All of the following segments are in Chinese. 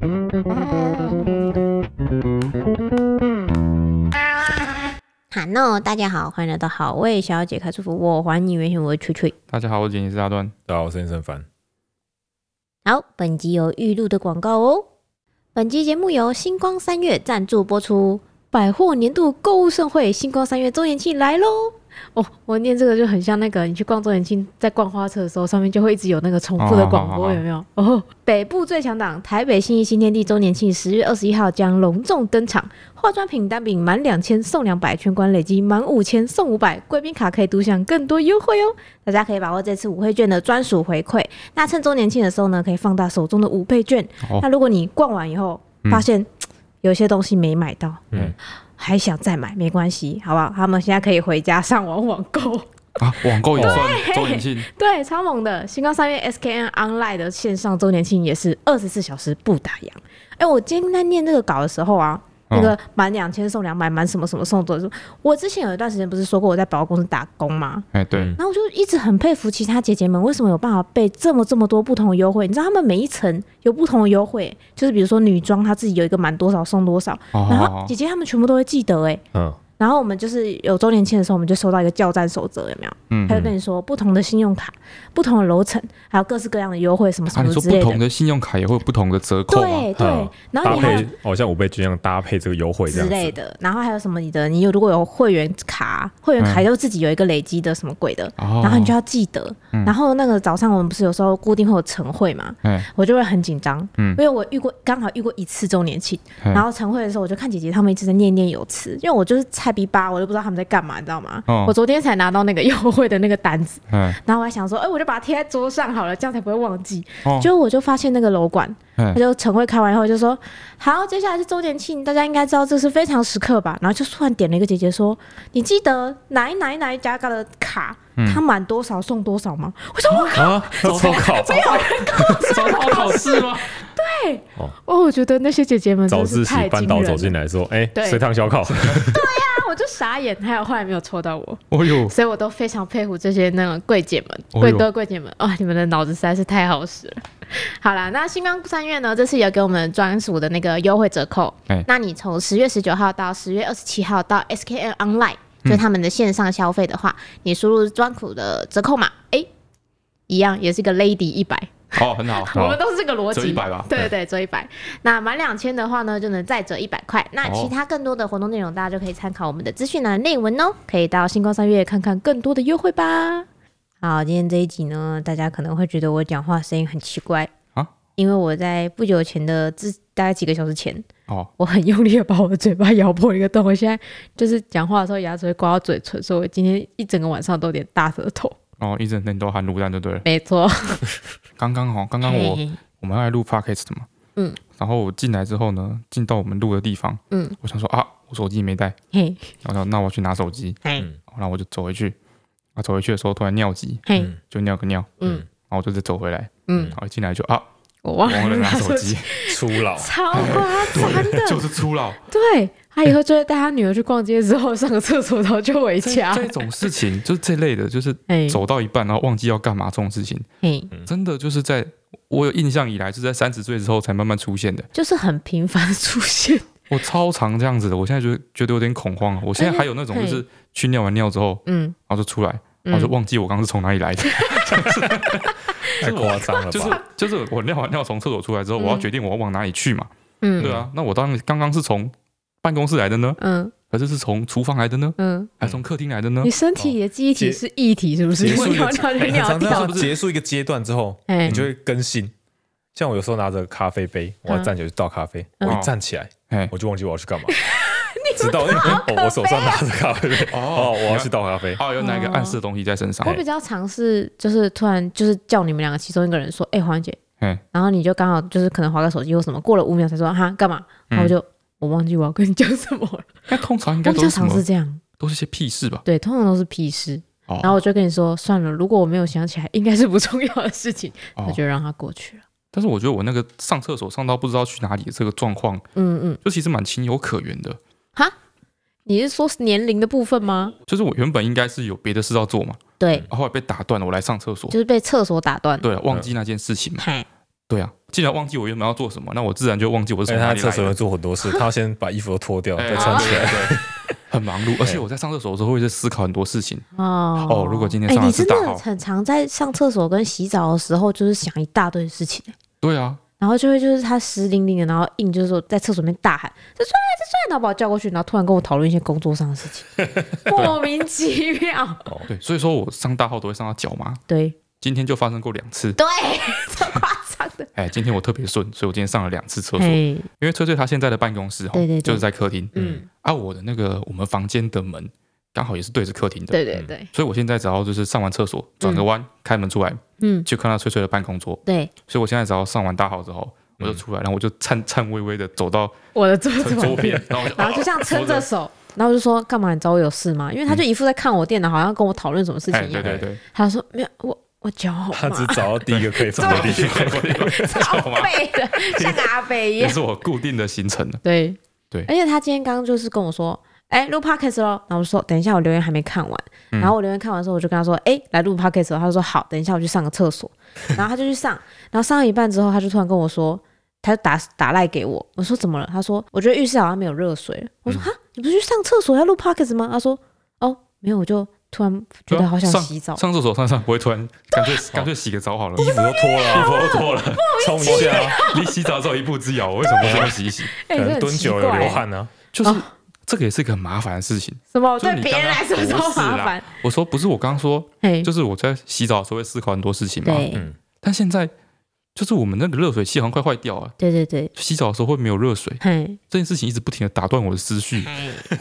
哈喽，大家好，欢迎来到好味小姐开祝福，我还你原形，我是翠翠。大家好，我是剪辑师阿端。大家好，我是健身凡。好，本集有预录的广告哦。本集节目由星光三月赞助播出。百货年度购物盛会，星光三月周年庆来喽！哦，我念这个就很像那个，你去逛周年庆，在逛花车的时候，上面就会一直有那个重复的广播，有没有？哦，北部最强档台北信义新天地周年庆，十月二十一号将隆重登场。化妆品单品满两千送两百，全馆累积满五千送五百，贵宾卡可以独享更多优惠哦！大家可以把握这次五倍券的专属回馈。那趁周年庆的时候呢，可以放大手中的五倍券。哦、那如果你逛完以后发现，嗯有些东西没买到，嗯，还想再买没关系，好不好？他们现在可以回家上网网购啊，网购也算周年庆，对，超猛的！新光三月 SKN Online 的线上周年庆也是二十四小时不打烊。哎、欸，我今天在念这个稿的时候啊。那个满两千送两百，满什么什么送多少？我之前有一段时间不是说过我在百货公司打工吗？哎，对。然后我就一直很佩服其他姐姐们，为什么有办法备这么这么多不同的优惠？你知道他们每一层有不同的优惠，就是比如说女装，她自己有一个满多少送多少，然后姐姐她们全部都会记得哎。嗯。然后我们就是有周年庆的时候，我们就收到一个叫战守则，有没有？嗯，他就跟你说，不同的信用卡、不同的楼层，还有各式各样的优惠，什么什么之类的。你说不同的信用卡也会有不同的折扣吗？对对。然后你还搭配，好像五倍券一样搭配这个优惠之类的。然后还有什么？你的你有如果有会员卡，会员卡就自己有一个累积的什么鬼的，然后你就要记得。然后那个早上我们不是有时候固定会有晨会嘛？我就会很紧张，因为我遇过刚好遇过一次周年庆，然后晨会的时候我就看姐姐他们一直在念念有词，因为我就是菜逼八，我都不知道他们在干嘛，你知道吗？哦、我昨天才拿到那个优惠的那个单子，嗯、然后我还想说，哎、欸，我就把它贴在桌上好了，这样才不会忘记。结果、哦、我就发现那个楼管，嗯、他就晨会开完以后就说，好，接下来是周年庆，大家应该知道这是非常时刻吧？然后就突然点了一个姐姐说，你记得哪一哪一哪一家的卡，他满多少送多少吗？我说我靠，早考没有人告诉我早考试吗？对，哦，我觉得那些姐姐们。早自习班导走进来说，哎，随堂小考。对我就傻眼，还有后来没有抽到我，哦呦，所以我都非常佩服这些那种柜姐们、柜哥、柜姐们，哇，你们的脑子实在是太好使了。好啦，那新光三月呢，这次有给我们专属的那个优惠折扣，欸、那你从十月十九号到十月二十七号到 SKN Online，就他们的线上消费的话，嗯、你输入专属的折扣码，哎、欸，一样也是个 Lady 一百。哦，很 好，我们都是这个逻辑，折一百吧？对对对，折一百。那满两千的话呢，就能再折一百块。那其他更多的活动内容，大家就可以参考我们的资讯栏内文哦。可以到星光三月看看更多的优惠吧。好，今天这一集呢，大家可能会觉得我讲话声音很奇怪啊，因为我在不久前的之大概几个小时前，哦，我很用力的把我的嘴巴咬破一个洞，我现在就是讲话的时候牙齿会刮到嘴唇，所以我今天一整个晚上都有点大舌头。哦，一整天都含卤蛋就对了。没错。刚刚好，刚刚我嘿。嘿我们要来录 podcast 的嘛，嗯，然后我进来之后呢，进到我们录的地方，嗯，我想说啊，我手机没带，嘿，然后那我去拿手机，嗯，然后我就走回去，啊，走回去的时候突然尿急，嘿，就尿个尿，嗯，然后我就再走回来，嗯，然后一进来就啊，我忘了拿手机，粗老，超夸张的，就是粗老，对。他以后就会带他女儿去逛街之后上个厕所，然后就回家。这种事情就是这类的，就是走到一半然后忘记要干嘛这种事情，真的就是在我有印象以来是在三十岁之后才慢慢出现的，就是很频繁出现。我超常这样子的，我现在就觉得有点恐慌。我现在还有那种就是去尿完尿之后，嗯，然后就出来，然后就忘记我刚刚是从哪里来的，太夸张了吧？就是就是我尿完尿从厕所出来之后，我要决定我要往哪里去嘛，嗯，对啊，那我当刚刚是从。办公室来的呢？嗯，还是是从厨房来的呢？嗯，还是从客厅来的呢？你身体的记忆体是一体，是不是？结束一个 结束一个阶段之后，你就会更新。像我有时候拿着咖啡杯，我要站起来去倒咖啡，我一站起来，我就忘记我要去干嘛。知道？我手上拿着咖啡杯，哦，我要去倒咖啡。哦，有哪个暗示的东西在身上？我比较尝试，就是突然就是叫你们两个其中一个人说：“哎，黄姐。”嗯然后你就刚好就是可能划个手机或什么，过了五秒才说：“哈，干嘛？”然后我就。我忘记我要跟你讲什么了。那通常应该都是尝试？这样，都是些屁事吧？对，通常都是屁事。哦、然后我就跟你说，算了，如果我没有想起来，应该是不重要的事情，那、哦、就让它过去了。但是我觉得我那个上厕所上到不知道去哪里的这个状况，嗯嗯，就其实蛮情有可原的。哈？你是说年龄的部分吗？就是我原本应该是有别的事要做嘛。对。后来被打断了，我来上厕所，就是被厕所打断。对，忘记那件事情嘛。嗯、对啊，既然忘记我原本要做什么，那我自然就忘记我是从哪里来的。他厕所会做很多事，他要先把衣服都脱掉，再穿起来，对，很忙碌。而且我在上厕所的时候会在思考很多事情。哦哦，如果今天上你真的很常在上厕所跟洗澡的时候，就是想一大堆事情。对啊。然后就会就是他湿淋淋的，然后硬就是说在厕所里面大喊“这帅这帅”，然后把我叫过去，然后突然跟我讨论一些工作上的事情，莫名其妙。哦，对，所以说我上大号都会上到脚嘛。对，今天就发生过两次。对，超夸张的。哎，今天我特别顺，所以我今天上了两次厕所。因为翠翠她现在的办公室哈，对对，就是在客厅。嗯。啊，我的那个我们房间的门刚好也是对着客厅的。对对对。所以我现在只要就是上完厕所，转个弯，开门出来。嗯，就看到翠翠的办公桌。对，所以我现在只要上完大号之后，我就出来，然后我就颤 颤巍巍的走到我的桌子桌边，然后然后就这样撑着手，然后我就说干嘛？你找我有事吗？因为他就一副在看我电脑，好像跟我讨论什么事情一样。对对对，他说没有，我我脚好。他只找到第一个可以放的地方，超背的，像个阿北一样。这是我固定的行程了。对对，而且他今天刚刚就是跟我说。哎，录 podcast 咯，然后我说等一下，我留言还没看完。然后我留言看完之后，我就跟他说，哎，来录 podcast 他就说好，等一下我去上个厕所。然后他就去上，然后上了一半之后，他就突然跟我说，他就打打赖给我。我说怎么了？他说我觉得浴室好像没有热水了。我说哈，你不是去上厕所要录 podcast 吗？他说哦，没有，我就突然觉得好想洗澡。上厕所上上不会突然 干脆干脆洗个澡好了，衣服都脱了，衣服都脱了，冲一下，离洗澡只有一步之遥，为什么不先洗一洗？可能蹲久了流汗呢，就是。这个也是一个很麻烦的事情。什么？对别人来说超麻烦。我说不是，我刚刚说，就是我在洗澡的时候会思考很多事情嘛。嗯。但现在就是我们那个热水器好像快坏掉了。对对对。洗澡的时候会没有热水。这件事情一直不停的打断我的思绪。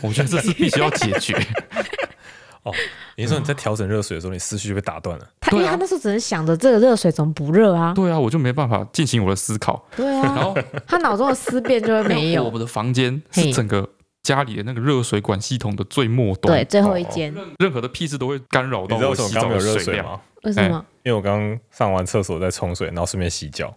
我觉得这是必须要解决。哦，你说你在调整热水的时候，你思绪就被打断了。他因为他那时候只能想着这个热水怎么不热啊？对啊，我就没办法进行我的思考。对啊。然后他脑中的思辨就会没有。我们的房间是整个。家里的那个热水管系统的最末端，对，最后一间，任何的屁事都会干扰到我洗澡的水量。为什么？因为我刚刚上完厕所在冲水，然后顺便洗脚。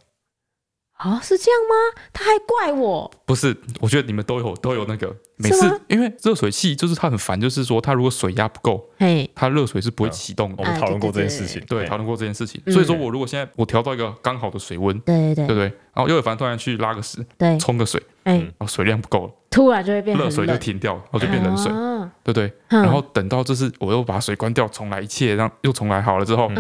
啊，是这样吗？他还怪我？不是，我觉得你们都有都有那个，每次因为热水器就是它很烦，就是说它如果水压不够，嘿，它热水是不会启动。我们讨论过这件事情，对，讨论过这件事情。所以说我如果现在我调到一个刚好的水温，对对对，对不对？然后又有凡突然去拉个屎，对，冲个水，哎，然后水量不够了。突然就会变热水就停掉了，然后就变冷水，对不对？然后等到就是我又把水关掉，重来一切，让又重来好了之后，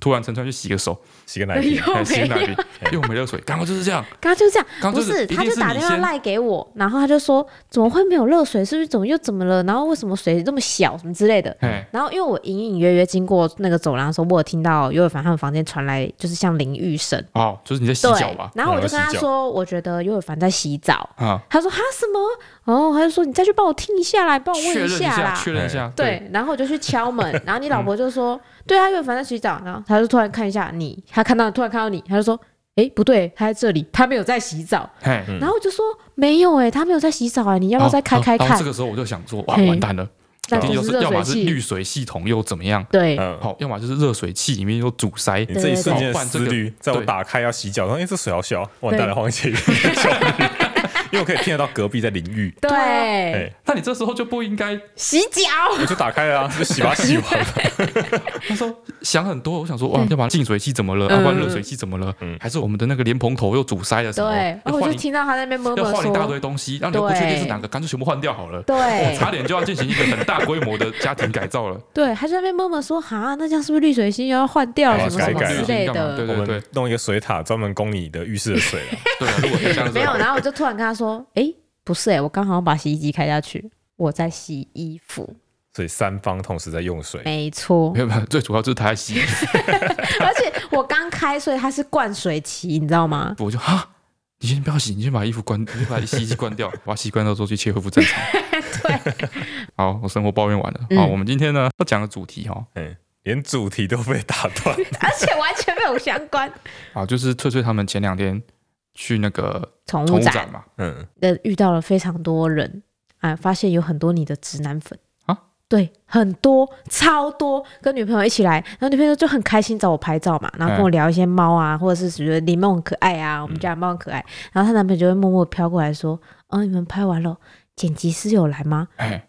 突然陈川去洗个手，洗个奶瓶，洗个奶瓶，又没热水，刚刚就是这样，刚刚就是这样，不是，他就打电话赖给我，然后他就说怎么会没有热水？是不是怎么又怎么了？然后为什么水这么小什么之类的？然后因为我隐隐约约经过那个走廊的时候，我有听到尤伟凡他们房间传来就是像淋浴声，哦，就是你在洗脚吧？然后我就跟他说，我觉得尤伟凡在洗澡啊，他说哈什么？哦，他就说你再去帮我听一下来，帮我问一下啦，确认一下。对，然后我就去敲门，然后你老婆就说，对啊，因为反正洗澡，然后他就突然看一下你，他看到突然看到你，他就说，哎，不对，他在这里，他没有在洗澡。然后我就说没有哎，他没有在洗澡啊，你要不要再开开看？这个时候我就想说，哇，完蛋了，一定就是要么是滤水系统又怎么样？对，好，要么就是热水器里面又阻塞。你这一瞬间的思虑，在我打开要洗脚，然后，哎，这水好小，完蛋了，黄姐。因为我可以听得到隔壁在淋浴，对，那你这时候就不应该洗脚，我就打开了啊，就洗吧洗完了。他说想很多，我想说哇，要把净水器怎么了？要换热水器怎么了？还是我们的那个莲蓬头又阻塞了什么？对，我就听到他在那边默默说，要换一大堆东西，让你不确定是哪个，干脆全部换掉好了。对，差点就要进行一个很大规模的家庭改造了。对，他在那边默默说，哈，那这样是不是滤水器又要换掉什么什么之类的？对对对，弄一个水塔专门供你的浴室的水了。对，如果这样子没有，然后我就突然跟他说，哎。不是哎、欸，我刚好把洗衣机开下去，我在洗衣服，所以三方同时在用水，没错。没有没有，最主要就是他在洗衣服，而且我刚开，所以它是灌水期，你知道吗？我就哈，你先不要洗，你先把衣服关，你先把洗衣机关掉，把洗关掉之后去切恢复正常。对，好，我生活抱怨完了，好，我们今天呢要讲的主题哈，嗯，连主题都被打断，而且完全没有相关。好，就是翠翠他们前两天。去那个宠物展。嘛，嗯，遇到了非常多人啊，发现有很多你的直男粉。啊，对，很多超多，跟女朋友一起来，然后女朋友就很开心找我拍照嘛，然后跟我聊一些猫啊，或者是觉得狸猫很可爱啊，我们家的猫很可爱，然后她男朋友就会默默飘过来说，哦，你们拍完了，剪辑师有来吗？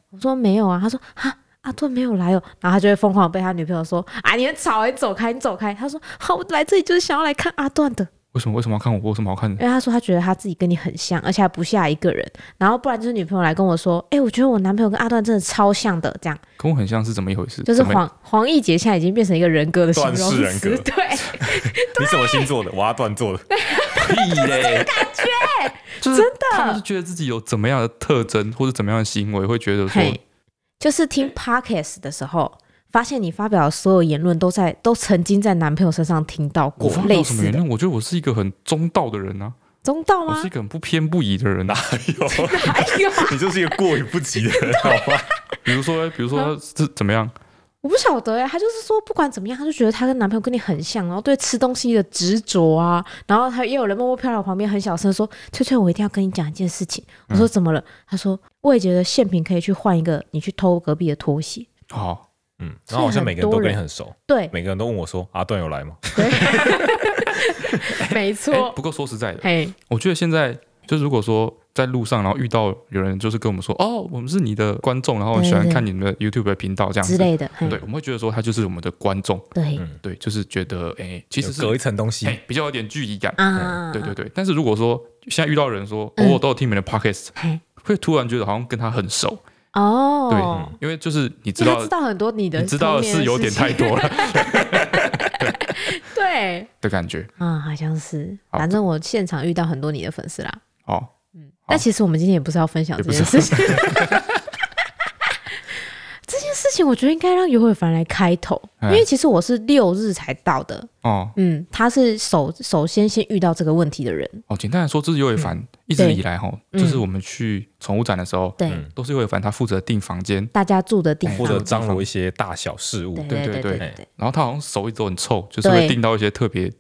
我说没有啊，他说哈，阿段没有来哦，然后他就会疯狂被他女朋友说，啊，你很吵，你走开，你走开，他说好，我来这里就是想要来看阿段的。为什么为什么要看我？我有什么好看的？因为他说他觉得他自己跟你很像，而且还不下一个人。然后不然就是女朋友来跟我说，哎，我觉得我男朋友跟阿段真的超像的，这样。跟我很像是怎么一回事？就是黄黄奕杰现在已经变成一个人格的形容人格。对。你什么星座的？我阿段做的。屁嘞！感觉就是真的，他们是觉得自己有怎么样的特征或者怎么样的行为，会觉得说，就是听 podcast 的时候。发现你发表的所有言论都在都曾经在男朋友身上听到过。我发表什么？我觉得我是一个很中道的人啊。中道吗？我是一个很不偏不倚的人。哪有？哪有？你就是一个过犹不及的人，好吧？比如说，比如说这怎么样？我不晓得哎，他就是说不管怎么样，他就觉得他跟男朋友跟你很像，然后对吃东西的执着啊，然后他也有人默默飘到旁边，很小声说：“翠翠，我一定要跟你讲一件事情。”我说：“怎么了？”他说：“我也觉得现品可以去换一个，你去偷隔壁的拖鞋。”好。嗯，然后好像每个人都跟你很熟，对，每个人都问我说：“阿段有来吗？”对，没错。不过说实在的，嘿，我觉得现在就是如果说在路上，然后遇到有人就是跟我们说：“哦，我们是你的观众，然后喜欢看你们的 YouTube 的频道这样子之类的。”对，我们会觉得说他就是我们的观众，对，对，就是觉得哎，其实是隔一层东西，比较有点距离感啊。对对对，但是如果说现在遇到人说：“哦，我都有听你们的 Podcast”，会突然觉得好像跟他很熟。哦，对，因为就是你知道，知道很多你的，你知道的是有点太多了，对。的感觉，嗯，好像是，反正我现场遇到很多你的粉丝啦，哦，嗯，但其实我们今天也不是要分享这件事情。事情我觉得应该让尤伟凡来开头，因为其实我是六日才到的。哦，嗯，他是首首先先遇到这个问题的人。哦，简单来说，这是尤伟凡一直以来哈，就是我们去宠物展的时候，对，都是尤伟凡他负责订房间，大家住的地方，负责张罗一些大小事务。对对对，然后他好像手一直都很臭，就是会订到一些特别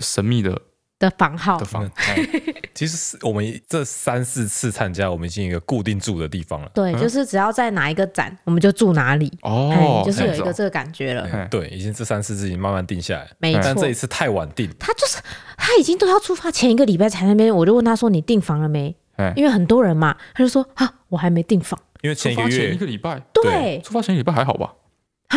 神秘的。的房号的房，其实是我们这三四次参加，我们已经有一个固定住的地方了。对，就是只要在哪一个展，我们就住哪里。哦，就是有一个这个感觉了。对，已经这三四次已经慢慢定下来。没错，但这一次太晚定。他就是他已经都要出发前一个礼拜才那边，我就问他说：“你订房了没？”因为很多人嘛，他就说：“啊，我还没订房。”因为前一个月一个礼拜，对，出发前一个礼拜还好吧？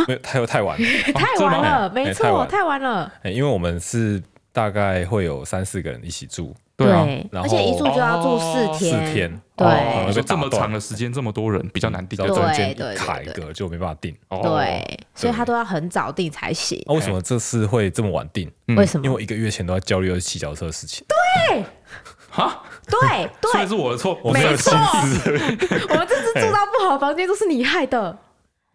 没有，太太晚，太晚了，没错，太晚了。因为我们是。大概会有三四个人一起住，对，而且一住就要住四天，四天，对，就这么长的时间，这么多人比较难订，对对卡一个就没办法订，对，所以他都要很早订才行。为什么这次会这么晚订？为什么？因为我一个月前都在焦虑的骑脚车的事情。对，哈，对 对，所以是我的错，没错，我们这次住到不好的房间都是你害的。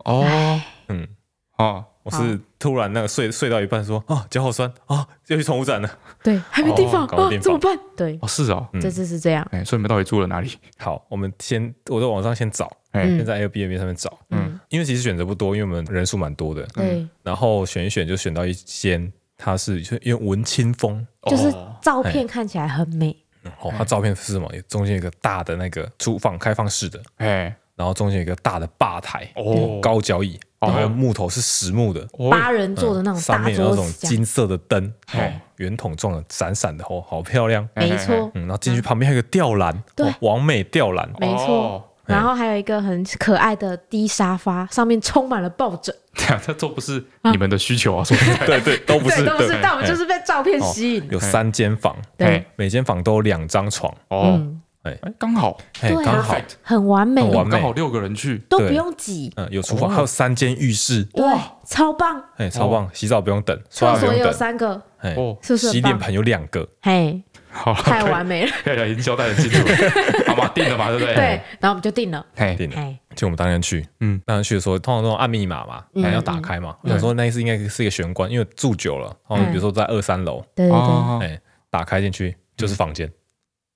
哦，嗯，啊。我是突然那个睡睡到一半说啊，脚好酸啊，要去宠物展了。对，还没地方啊，怎么办？对，哦是哦，这次是这样。哎，所以你们到底住了哪里？好，我们先我在网上先找，先在 Airbnb 上面找，嗯，因为其实选择不多，因为我们人数蛮多的，对。然后选一选就选到一间，它是因为文青风，就是照片看起来很美。哦，它照片是什么？中间有一个大的那个厨房，开放式的，哎，然后中间有一个大的吧台，哦，高脚椅。还有木头是实木的，八人座的那种，上面有那种金色的灯，哦。圆筒状的，闪闪的，哦，好漂亮。没错，嗯，然后进去旁边还有个吊篮，对，完美吊篮，没错。然后还有一个很可爱的低沙发，上面充满了抱枕。对啊，这都不是你们的需求啊，说实在，对 对，都不是，都不是。但我们就是被照片吸引。有三间房，对，每间房都有两张床。哦。哎，刚好，哎，刚好，很完美，很完美，刚好六个人去。都不用挤，嗯，有厨房，还有三间浴室，哇，超棒，哎，超棒，洗澡不用等，厕所也有三个，哎，是不是？洗脸盆有两个，嘿，好，太完美了，已经交代很清楚，好吧，定了嘛，对不对？对，然后我们就定了，嘿，定了，就我们当天去，嗯，当天去的时候，通常都按密码嘛，还要打开嘛，我想说那一次应该是一个玄关，因为住久了，然后比如说在二三楼，对对对，哎，打开进去就是房间。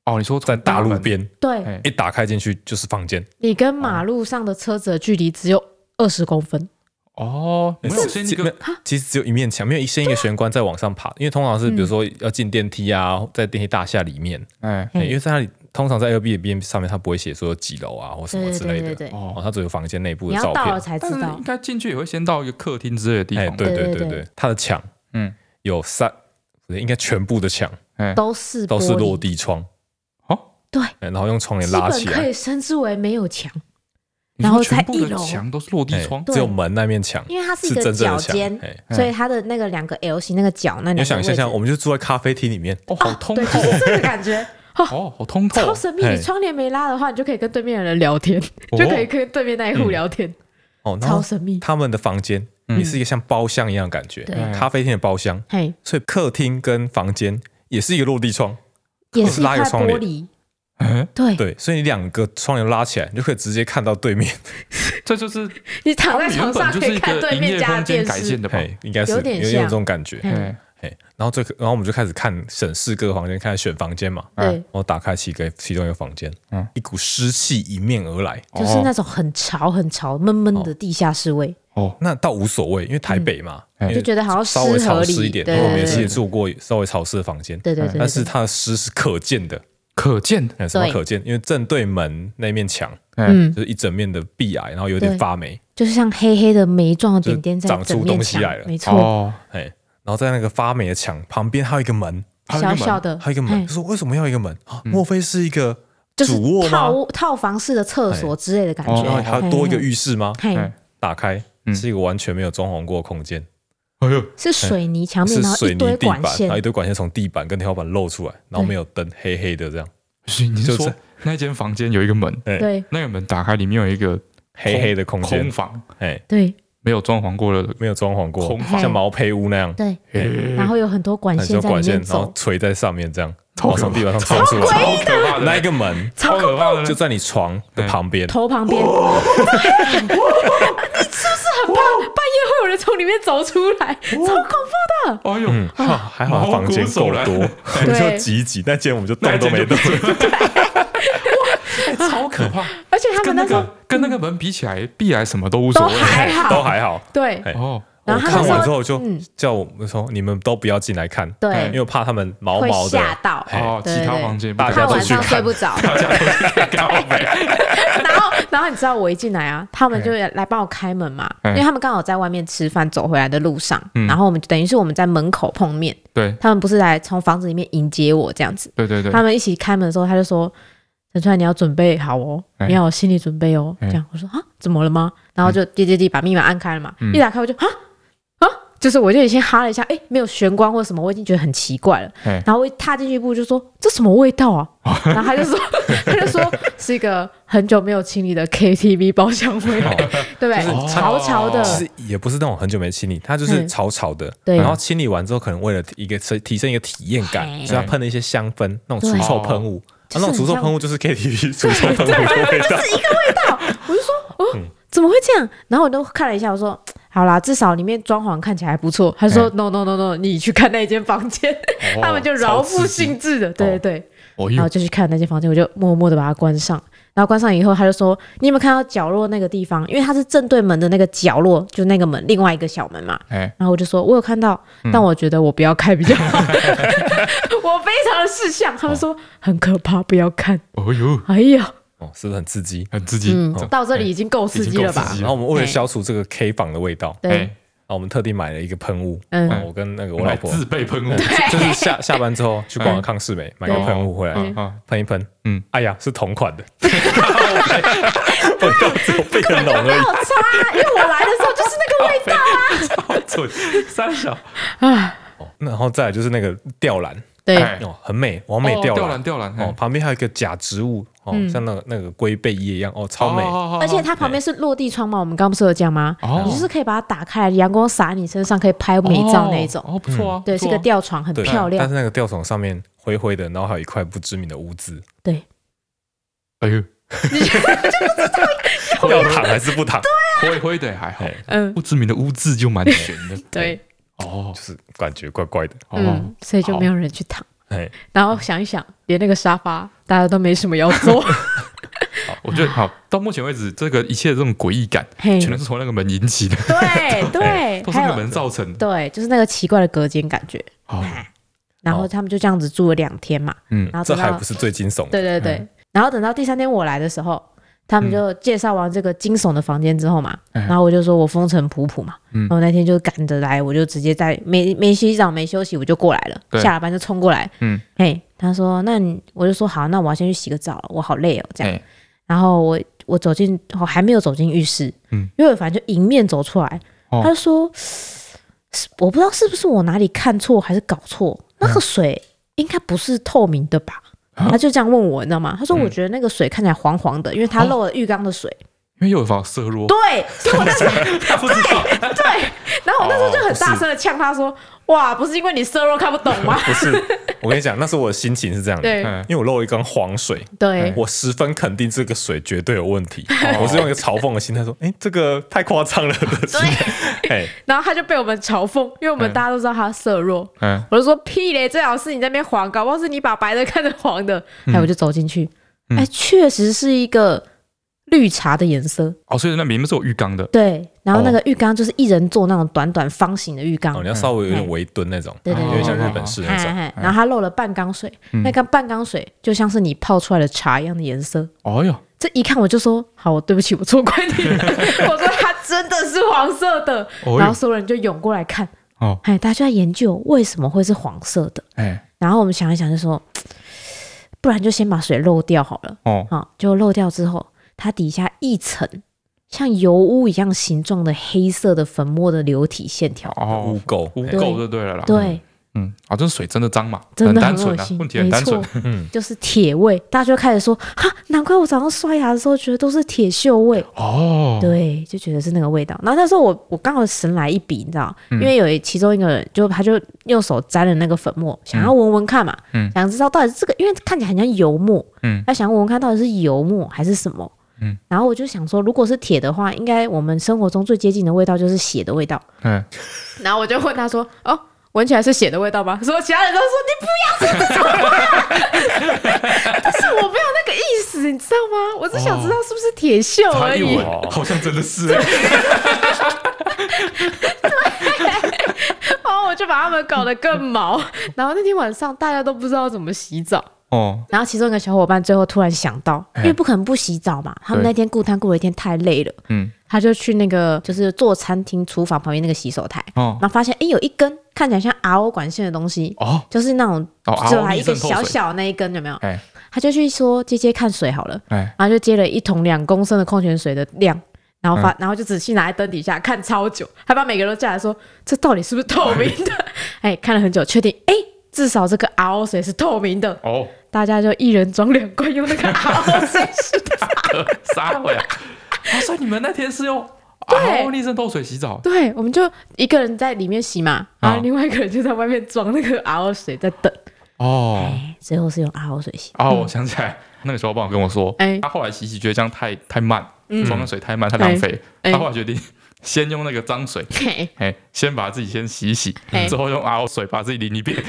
哦，你说在大路边，对，一打开进去就是房间。你跟马路上的车子的距离只有二十公分。哦，没有先一个，其实只有一面墙，没有先一个玄关再往上爬。因为通常是比如说要进电梯啊，在电梯大厦里面，哎，因为在那里通常在 Airbnb 上面，它不会写说几楼啊或什么之类的。哦，它只有房间内部的照片。到了才知道，应该进去也会先到一个客厅之类的地方。对对对对，它的墙，嗯，有三，应该全部的墙，都是都是落地窗。对，然后用窗帘拉起来，可以称之为没有墙。然后在一楼。墙都是落地窗，只有门那面墙，因为它是一个角间，所以它的那个两个 L 型那个角那里，你想象一下，我们就住在咖啡厅里面，哦，好通透，就是这个感觉，哦，好通透，超神秘。你窗帘没拉的话，你就可以跟对面的人聊天，就可以跟对面那一户聊天，哦，超神秘。他们的房间也是一个像包厢一样的感觉，咖啡厅的包厢，所以客厅跟房间也是一个落地窗，也是拉一个窗帘。嗯，对。对，所以你两个窗帘拉起来，你就可以直接看到对面。这就是你躺在床上可以看对面家的电视，对，应该是有点有这种感觉。嗯，然后这然后我们就开始看审视各个房间，开始选房间嘛。对，然后打开其个其中一个房间，嗯，一股湿气迎面而来，就是那种很潮很潮闷闷的地下室味。哦，那倒无所谓，因为台北嘛，就觉得好像稍微潮湿一点。因为我们也是住过稍微潮湿的房间，对对对，但是它的湿是可见的。可见的，什么可见？因为正对门那面墙，嗯，就是一整面的壁癌，然后有点发霉，就是像黑黑的霉状的点点在长出东西来了，没错。哎，然后在那个发霉的墙旁边还有一个门，小小的，还有一个门。就是为什么要一个门？啊莫非是一个主卧吗？套套房式的厕所之类的感觉？然后还要多一个浴室吗？打开是一个完全没有装潢过的空间。哎呦，是水泥墙面，然后一堆管线，然后一堆管线从地板跟天花板露出来，然后没有灯，黑黑的这样。所以你说那间房间有一个门，对，那个门打开，里面有一个黑黑的空间，空房，哎，对，没有装潢过的，没有装潢过，空房，像毛坯屋那样，对，然后有很多管线在里面，然后垂在上面这样，从地板上冲出来，超可怕的，那一个门超可怕的，就在你床的旁边，头旁边，你是不是很怕？会有人从里面走出来，超恐怖的。哎呦，还好房间够多，我们就挤一挤，但今天我们就动都没动，超可怕。而且他们那个跟那个门比起来，壁癌什么都无所谓，都还好，都还好。对，哦。然后看完之后就叫我们说：“你们都不要进来看，对，因为怕他们毛毛的。吓到。”哦，其他房间大家晚上睡不着。然后，然后你知道我一进来啊，他们就来帮我开门嘛，因为他们刚好在外面吃饭，走回来的路上，然后我们等于是我们在门口碰面。对，他们不是来从房子里面迎接我这样子。对对对，他们一起开门的时候，他就说：“陈川，你要准备好哦，你要有心理准备哦。”这样。我说：“啊，怎么了吗？”然后就滴滴滴把密码按开了嘛，一打开我就啊。就是我就已经哈了一下，哎，没有玄关或什么，我已经觉得很奇怪了。然后我一踏进去一步就说：“这什么味道啊？”然后他就说：“ 他就说是一个很久没有清理的 KTV 包厢味，对不对？潮潮的。其实也不是那种很久没清理，它就是潮潮的。对。然后清理完之后，可能为了一个提升一个体验感，所以他喷了一些香氛，那种除臭喷雾。啊那种除臭喷雾就是 KTV 除臭喷雾的味道，就是一个味道。我就说：“哦，怎么会这样？”然后我都看了一下，我说。好啦，至少里面装潢看起来还不错。他说：“No No No No，你去看那间房间。” 他们就饶富兴致的，对对对，然后就去看那间房间，我就默默的把它关上。然后关上以后，他就说：“你有没有看到角落那个地方？因为它是正对门的那个角落，就那个门，另外一个小门嘛。”然后我就说：“我有看到，但我觉得我不要开比较好。” 我非常的识相，他们说很可怕，不要看。哦呦，哎呀。是不是很刺激？很刺激。到这里已经够刺激了吧？然后我们为了消除这个 K 房的味道，对，然后我们特地买了一个喷雾。嗯，我跟那个我老婆自备喷雾，就是下下班之后去逛了康世美，买个喷雾回来啊，喷一喷。嗯，哎呀，是同款的，味道只有变浓而已。没有差，因为我来的时候就是那个味道啊。超准，三小啊。然后再来就是那个吊篮。对哦，很美，完美吊篮，吊篮哦，旁边还有一个假植物哦，像那个那个龟背叶一样哦，超美。而且它旁边是落地窗嘛，我们刚不是有讲吗？你就是可以把它打开来，阳光洒你身上，可以拍美照那一种。哦，不错啊。对，是个吊床，很漂亮。但是那个吊床上面灰灰的，然后还有一块不知名的污渍。对。哎呦，要躺还是不躺？灰灰的还好，嗯，不知名的污渍就蛮悬的。对。哦，就是感觉怪怪的，嗯，所以就没有人去躺。哎，然后想一想，连那个沙发大家都没什么要做。好，我觉得好，到目前为止，这个一切的这种诡异感，全都是从那个门引起的。对对，都是那个门造成的。对，就是那个奇怪的隔间感觉。哦，然后他们就这样子住了两天嘛。嗯，然后这还不是最惊悚的。对对对，然后等到第三天我来的时候。他们就介绍完这个惊悚的房间之后嘛，然后我就说我风尘仆仆嘛，然后那天就赶着来，我就直接在没没洗澡没休息我就过来了，下了班就冲过来，嗯，哎，他说那你我就说好，那我要先去洗个澡了，我好累哦，这样，然后我我走进，我还没有走进浴室，嗯，因为反正就迎面走出来，哦、他就说，我不知道是不是我哪里看错还是搞错，那个水应该不是透明的吧？嗯、他就这样问我，你知道吗？他说，我觉得那个水看起来黄黄的，因为他漏了浴缸的水。哦因为又有放色弱，对，所以我那时候 对对，然后我那时候就很大声的呛他说：“哇，不是因为你色弱看不懂吗？” 不是，我跟你讲，那时候我的心情是这样的，因为我漏了一缸黄水，对，我十分肯定这个水绝对有问题，我是用一个嘲讽的心态说：“哎，这个太夸张了。”对，然后他就被我们嘲讽，因为我们大家都知道他色弱，嗯，我就说：“屁嘞，最好是你在那边黄，搞不好是你把白的看成黄的。”哎，我就走进去，哎，确实是一个。绿茶的颜色哦，所以那里面是有浴缸的。对，然后那个浴缸就是一人坐那种短短方形的浴缸，你要稍微有点微蹲那种，对对，有点像日本式那种。然后它漏了半缸水，那个半缸水就像是你泡出来的茶一样的颜色。哦哟，这一看我就说好，我对不起，我错怪你了。我说它真的是黄色的，然后所有人就涌过来看。哦，哎，大家就在研究为什么会是黄色的。哎，然后我们想一想就说，不然就先把水漏掉好了。哦，好，就漏掉之后。它底下一层像油污一样形状的黑色的粉末的流体线条，哦，污垢，污垢就对了啦。对，嗯，啊，这水真的脏嘛？真的很单纯，问题很单纯，嗯，就是铁味，大家就开始说，哈，难怪我早上刷牙的时候觉得都是铁锈味。哦，对，就觉得是那个味道。然后那时候我我刚好神来一笔，你知道，因为有其中一个人就他就用手沾了那个粉末，想要闻闻看嘛，嗯，想知道到底是这个，因为看起来很像油墨，嗯，他想要闻闻看到底是油墨还是什么。嗯，然后我就想说，如果是铁的话，应该我们生活中最接近的味道就是血的味道。嗯，然后我就问他说：“哦，闻起来是血的味道吗？”说其他人都说你不要说这种话，但是我没有那个意思，你知道吗？我只想知道是不是铁锈而已。好像真的是。对，然后我就把他们搞得更毛。然后那天晚上大家都不知道怎么洗澡。哦，然后其中一个小伙伴最后突然想到，因为不可能不洗澡嘛，他们那天顾摊顾了一天太累了，嗯，他就去那个就是做餐厅厨房旁边那个洗手台，哦，然后发现哎有一根看起来像 RO 管线的东西，哦，就是那种就还一个小小那一根有没有？哎，他就去说接接看水好了，哎，然后就接了一桶两公升的矿泉水的量，然后发然后就仔细拿在灯底下看超久，还把每个人都叫来说这到底是不是透明的？哎，看了很久，确定哎至少这个 RO 水是透明的。哦。大家就一人装两罐，用那个 RO 水洗澡。撒回来。啊，所以你们那天是用 RO 逆渗透水洗澡？对，我们就一个人在里面洗嘛，然后另外一个人就在外面装那个 RO 水在等。哦，最后是用 RO 水洗。哦，我想起来，那个时候爸爸跟我说，哎，他后来洗洗觉得这样太太慢，装的水太慢太浪费，他后来决定先用那个脏水，哎，先把自己先洗一洗，之后用 RO 水把自己淋一遍。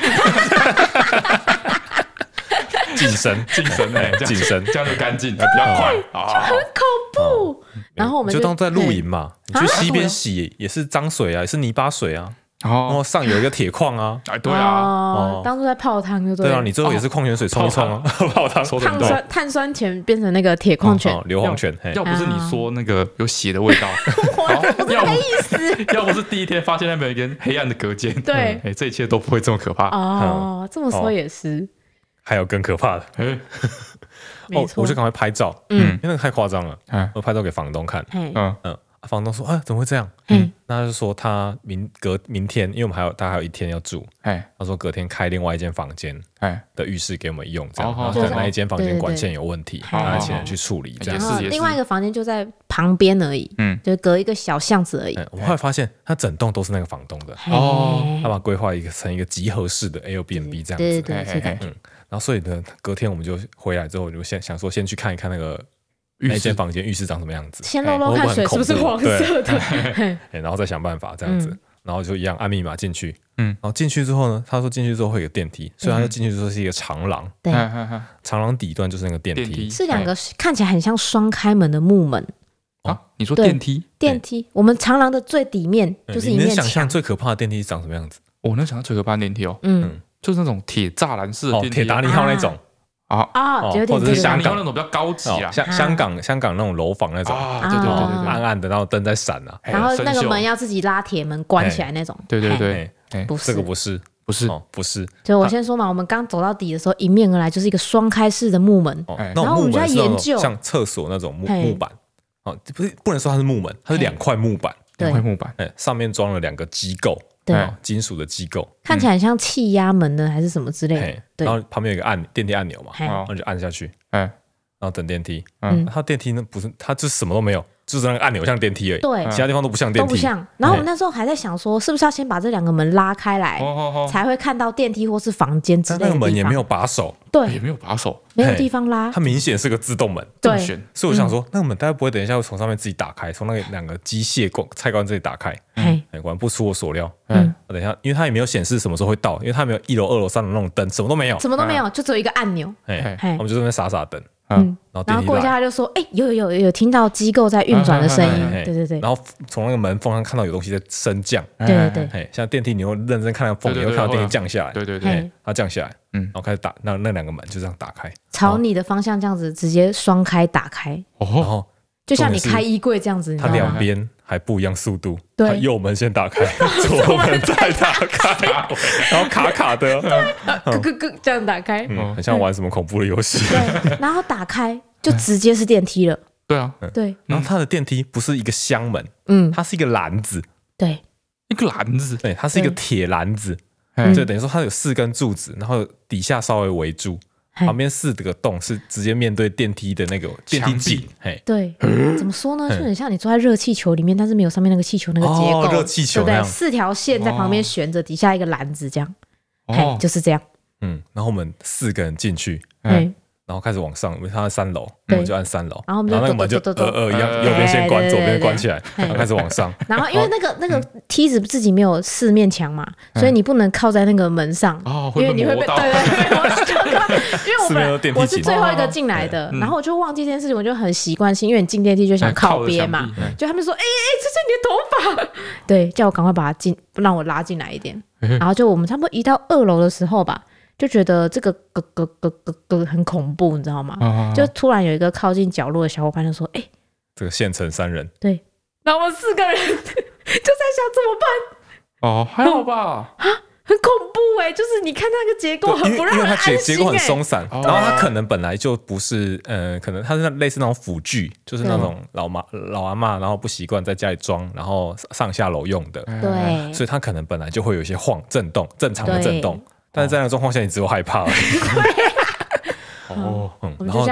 净身，净身哎，净身，这样就干净，比较快就，很恐怖。然后我们就当在露营嘛，你去溪边洗也是脏水啊，也是泥巴水啊。然后上有一个铁矿啊，哎，对啊，当初在泡汤就对啊，你最后也是矿泉水冲一冲啊，泡汤，碳酸碳酸泉变成那个铁矿泉，硫磺泉。要不是你说那个有血的味道，要没意思。要不是第一天发现那边有一根黑暗的隔间，对，哎，这一切都不会这么可怕。哦，这么说也是。还有更可怕的，哦，我就赶快拍照，嗯，因为那个太夸张了，我拍照给房东看，嗯。嗯，房东说，啊，怎么会这样？嗯，那他就说他明隔明天，因为我们还有大概还有一天要住，哎，他说隔天开另外一间房间，哎的浴室给我们用，这样，然后那一间房间管线有问题，让他请人去处理，这样，另外一个房间就在旁边而已，嗯，就隔一个小巷子而已。我后来发现，他整栋都是那个房东的，哦，他把规划一个成一个集合式的 Airbnb 这样子，对对对，嗯。然后所以呢，隔天我们就回来之后，就先想说先去看一看那个那间房间浴室长什么样子，先漏漏看水是不是黄色的，然后再想办法这样子，然后就一样按密码进去，嗯，然后进去之后呢，他说进去之后会有电梯，所以他就进去之后是一个长廊，对，长廊底端就是那个电梯，是两个看起来很像双开门的木门。啊？你说电梯？电梯，我们长廊的最底面就是一面墙。你能想象最可怕的电梯长什么样子？我能想象最可怕的电梯哦，嗯。就是那种铁栅栏式的电梯，铁达尼号那种。啊。啊，或者是香港。那种比较高级啊，像香港香港那种楼房那种。啊，对对对对，暗暗的，然后灯在闪啊，然后那个门要自己拉铁门关起来那种，对对对，不是。这个不是，不是。哦，不是。就我先说嘛，我们刚走到底的时候，迎面而来就是一个双开式的木门。哦，然后我们在研究。像厕所那种木木板。哦，不是，不能说它是木门，它是两块木板，两块木板，哎，上面装了两个机构，对，金属的机构，看起来像气压门呢还是什么之类的。对。然后旁边有一个按电梯按钮嘛，然后就按下去，嗯，然后等电梯。嗯，它电梯呢不是，它就什么都没有。就是那个按钮像电梯而已，对，其他地方都不像电梯，都不像。然后我们那时候还在想说，是不是要先把这两个门拉开来，才会看到电梯或是房间之类的。那个门也没有把手，对，也没有把手，没有地方拉。它明显是个自动门，对。所以我想说，那个门大概不会等一下会从上面自己打开，从那个两个机械关菜关这里打开。哎，果然不出我所料。嗯，等一下，因为它也没有显示什么时候会到，因为它没有一楼、二楼、三楼那种灯，什么都没有，什么都没有，就只有一个按钮。哎，我们就在那边傻傻等。嗯，然后过一下他就说：“哎，有有有有听到机构在运转的声音。”对对对。然后从那个门缝上看到有东西在升降。对对对。像电梯，你会认真看到缝，你会看到电梯降下来。对对对。它降下来，嗯，然后开始打，那那两个门就这样打开，朝你的方向这样子直接双开打开。然后就像你开衣柜这样子，它两边还不一样速度。对，右门先打开，左门再打开，然后卡卡的，咯咯咯这样打开，嗯，很像玩什么恐怖的游戏。对，然后打开。就直接是电梯了。对啊，对。然后它的电梯不是一个箱门，嗯，它是一个篮子。对，一个篮子。对，它是一个铁篮子。就等于说它有四根柱子，然后底下稍微围住，旁边四个洞是直接面对电梯的那个电梯井。嘿，对。怎么说呢？就很像你坐在热气球里面，但是没有上面那个气球那个结构。热气球，对，四条线在旁边悬着，底下一个篮子这样。嘿，就是这样。嗯，然后我们四个人进去。嗯。然后开始往上，因为它在三楼，我们就按三楼。然后那个门就呃呃一样，右边先关，左边关起来，然后开始往上。然后因为那个那个梯子自己没有四面墙嘛，所以你不能靠在那个门上，因为你会被对对对，因为我们我是最后一个进来的，然后我就忘记这件事情，我就很习惯性，因为你进电梯就想靠边嘛，就他们说哎哎，这是你的头发，对，叫我赶快把它进，让我拉进来一点。然后就我们差不多移到二楼的时候吧。就觉得这个咯咯咯咯咯很恐怖，你知道吗？就突然有一个靠近角落的小伙伴就说：“哎，这个现成三人。”对，然后我们四个人就在想怎么办？哦，还好吧？啊，很恐怖哎！就是你看那个结构很不让人安心，结构很松散，然后它可能本来就不是，呃，可能它是类似那种辅具，就是那种老妈老阿妈，然后不习惯在家里装，然后上下楼用的，对，所以它可能本来就会有一些晃震动，正常的震动。但是在那个状况下，你只有害怕了。哦，然后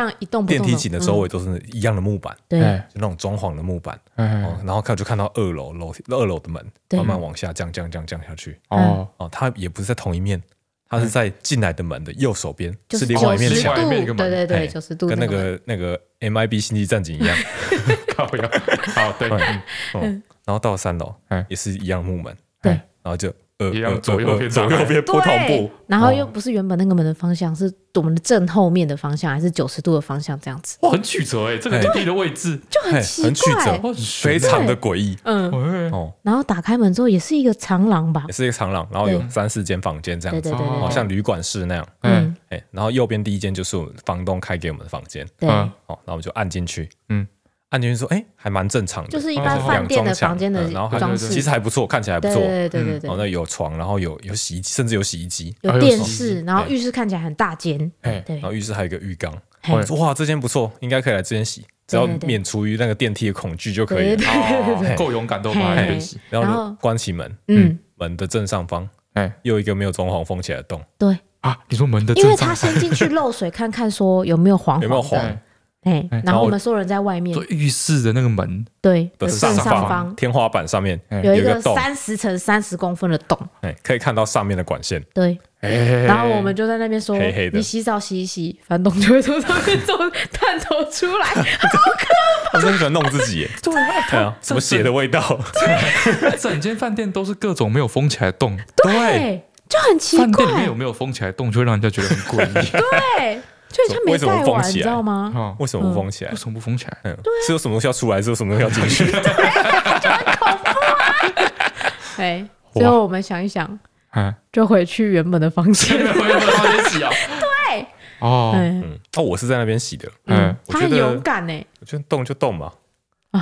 电梯井的周围都是一样的木板，对，就那种装潢的木板。然后看就看到二楼楼二楼的门慢慢往下降降降降下去。哦哦，它也不是在同一面，它是在进来的门的右手边，是另外一面墙，对对对，九十度，跟那个那个 MIB 星际战警一样。好对，嗯，然后到三楼，也是一样木门，对，然后就。一样左右边左右边不同步，然后又不是原本那个门的方向，是我们的正后面的方向，还是九十度的方向？这样子，哇，很曲折哎，这个电梯的位置。就很奇怪，非常的诡异。嗯。哦，然后打开门之后，也是一个长廊吧，也是一个长廊，然后有三四间房间这样子，好像旅馆式那样。嗯，哎，然后右边第一间就是我们房东开给我们的房间。对，哦，然后我们就按进去。嗯。按进去说，哎，还蛮正常的，就是一般饭店的房间的装饰，其实还不错，看起来还不错。对对对对，哦，那有床，然后有有洗衣机，甚至有洗衣机，有电视，然后浴室看起来很大间。哎，对，然后浴室还有一个浴缸。哇，这间不错，应该可以来这间洗，只要免除于那个电梯的恐惧就可以了。够勇敢，都把它给洗。然后关起门，嗯，门的正上方，哎，又一个没有装潢封起来的洞。对。啊，你说门的，因为他先进去漏水看看，说有没有黄，有没有黄。哎，然后我们所有人在外面，浴室的那个门对的上方天花板上面有一个三十乘三十公分的洞，哎，可以看到上面的管线。对，然后我们就在那边说，你洗澡洗一洗，房东就会从上面走探头出来，好可怕！我真的喜欢弄自己耶，对啊，什么血的味道？整间饭店都是各种没有封起来的洞，对，就很奇怪。饭店里面有没有封起来的洞，就会让人家觉得很诡异。对。所以他没盖完，你知道吗？为什么不封起来？为什么不封起来？嗯，是有什么东西要出来，是有什么东西要进去？就很恐怖啊！哎，最后我们想一想，就回去原本的房间，回原本房间洗啊。对，哦，嗯，哦，我是在那边洗的，嗯，他很勇敢呢。我觉得动就动嘛，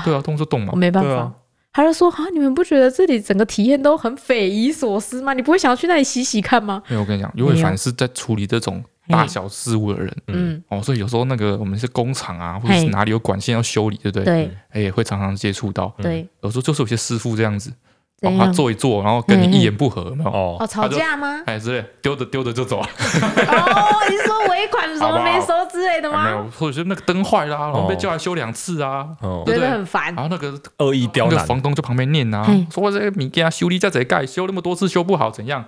对啊，动就动嘛，我没办法。他就说啊，你们不觉得这里整个体验都很匪夷所思吗？你不会想要去那里洗洗看吗？没有，我跟你讲，因为凡是在处理这种大小事务的人，嗯，哦，所以有时候那个我们是工厂啊，或者是哪里有管线要修理，对不对？对，哎，会常常接触到。对，有时候就是有些师傅这样子。帮他做一做，然后跟你一言不合，有没有？哦，吵架吗？哎，之类，丢着丢着就走了。哦，你说尾款什么 没收之类的吗？没有，或者是那个灯坏了，然后被叫来修两次啊，觉得很烦。然后那个恶意刁难，房东就旁边念啊，说这个你给他修理在这里盖，修那么多次修不好，怎样？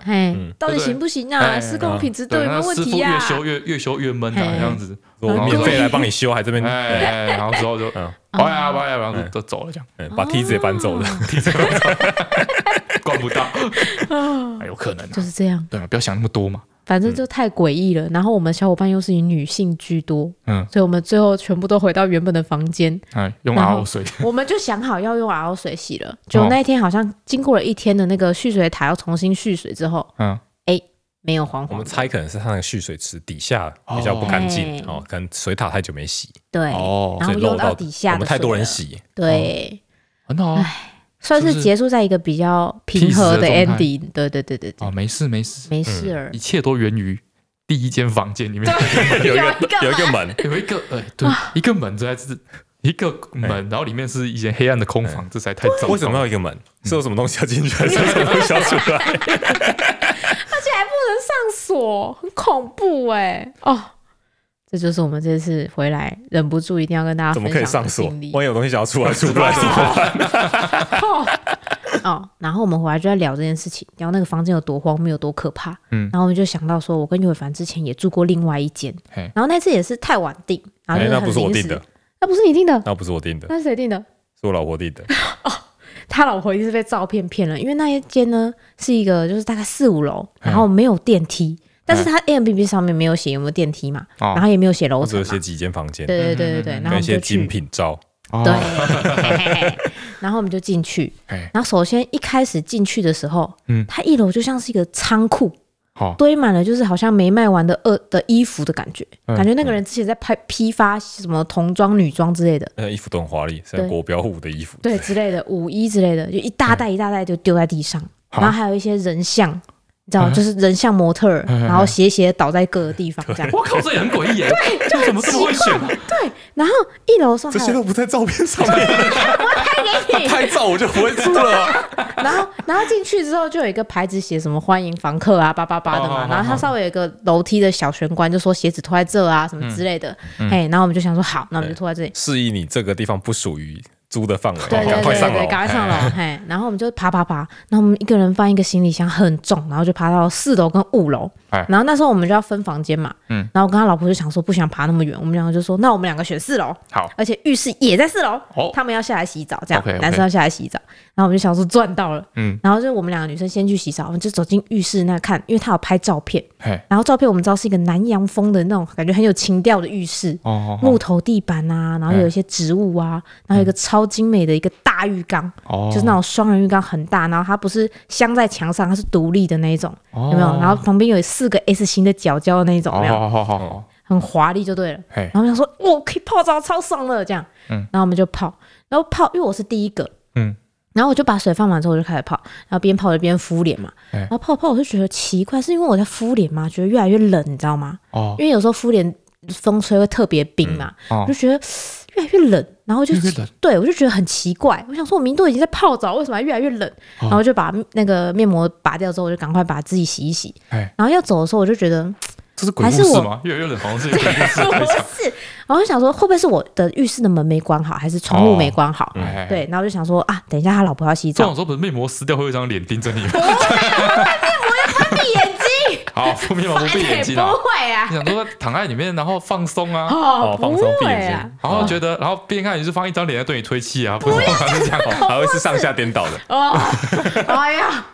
到底行不行啊？施工品质都有没有问题呀？师傅越修越越修越闷啊，这样子。我免费来帮你修，还这边哎，然后之后就嗯，拜呀拜呀，然后就走了，这样，把梯子也搬走了，梯子搬走。管不到，还有可能就是这样。对啊，不要想那么多嘛。反正就太诡异了。然后我们小伙伴又是以女性居多，嗯，所以我们最后全部都回到原本的房间，哎，用 RO 水。我们就想好要用 RO 水洗了。就那一天好像经过了一天的那个蓄水塔要重新蓄水之后，嗯，哎，没有黄黄。我们猜可能是它那个蓄水池底下比较不干净哦，可能水塔太久没洗。对，哦，然后漏到底下，我们太多人洗。对，很好。算是结束在一个比较平和的 ending，对对对对哦，没事没事。没事儿，一切都源于第一间房间里面。有一个有一个。门，有一个哎对，一个门这才是一个门，然后里面是一间黑暗的空房，这才太糟。为什么要一个门？是有什么东西要进去，还是有什么东西要出来？上锁，很恐怖哎哦。这就是我们这次回来忍不住一定要跟大家。怎么可以上锁？万一有东西想要出来，出不来怎么办？哦，然后我们回来就在聊这件事情，聊那个房间有多荒谬，有多可怕。嗯，然后我们就想到说，我跟尤伟凡之前也住过另外一间，然后那次也是太晚订，然后那不是我订的，那不是你订的，那不是我订的，那是谁订的？是我老婆订的。哦，他老婆一定是被照片骗了，因为那一间呢是一个就是大概四五楼，然后没有电梯。但是他 Airbnb 上面没有写有没有电梯嘛，然后也没有写楼层，只有写几间房间。对对对对对，然后一些精品照。对，然后我们就 进去。然后首先一开始进去的时候，嗯，它一楼就像是一个仓库，堆满了就是好像没卖完的二的衣服的感觉，感觉那个人之前在拍批发什么童装、女装之类的，那衣服都很华丽，像国标舞的衣服，对之类的舞衣之类的，就一大袋一大袋就丢在地上，然后还有一些人像。你知道，就是人像模特，然后斜斜倒在各个地方这样。我靠，这也很诡异耶！对，就怎么这么会选？对，然后一楼说这些都不在照片上面。我拍给你，拍照我就不会出了。然后，然后进去之后就有一个牌子写什么欢迎房客啊，八八八的嘛。然后它稍微有一个楼梯的小玄关，就说鞋子脱在这啊，什么之类的。哎，然后我们就想说好，那我们就脱在这里。示意你这个地方不属于。租的范围，对对对，赶快上楼，赶快上楼，嘿，然后我们就爬爬爬，然后我们一个人放一个行李箱很重，然后就爬到四楼跟五楼，然后那时候我们就要分房间嘛，嗯，然后我跟他老婆就想说不想爬那么远，我们两个就说那我们两个选四楼，好，而且浴室也在四楼，他们要下来洗澡，这样，男生要下来洗澡，然后我们就想说赚到了，嗯，然后就我们两个女生先去洗澡，我们就走进浴室那看，因为他有拍照片，然后照片我们知道是一个南洋风的那种感觉很有情调的浴室，哦木头地板啊，然后有一些植物啊，然后有一个超精美的一个。大浴缸，就是那种双人浴缸，很大，然后它不是镶在墙上，它是独立的那一种，有没有？然后旁边有四个 S 型的角角的那种，有没有？很华丽就对了。然后我想说，我可以泡澡，超爽了，这样。然后我们就泡，然后泡，因为我是第一个，嗯，然后我就把水放满之后，我就开始泡，然后边泡着边敷脸嘛。然后泡泡，我就觉得奇怪，是因为我在敷脸嘛？觉得越来越冷，你知道吗？哦，因为有时候敷脸风吹会特别冰嘛，我就觉得。越来越冷，然后就对我就觉得很奇怪。我想说，我明明都已经在泡澡，为什么还越来越冷？然后就把那个面膜拔掉之后，我就赶快把自己洗一洗。然后要走的时候，我就觉得这是鬼故事吗？越来越冷，好像是鬼故事。不是，然后就想说，会不会是我的浴室的门没关好，还是窗户没关好？对，然后就想说啊，等一下他老婆要洗澡。这种时候不是面膜撕掉会有一张脸盯着你吗？面膜要关闭眼睛。好，敷面膜不闭眼睛啊！不会啊，你想说躺在里面，然后放松啊，哦，放松闭眼睛，然后觉得，然后边看你是放一张脸在对你推气啊，不是通常是这样，还会是上下颠倒的。哦，哎呀，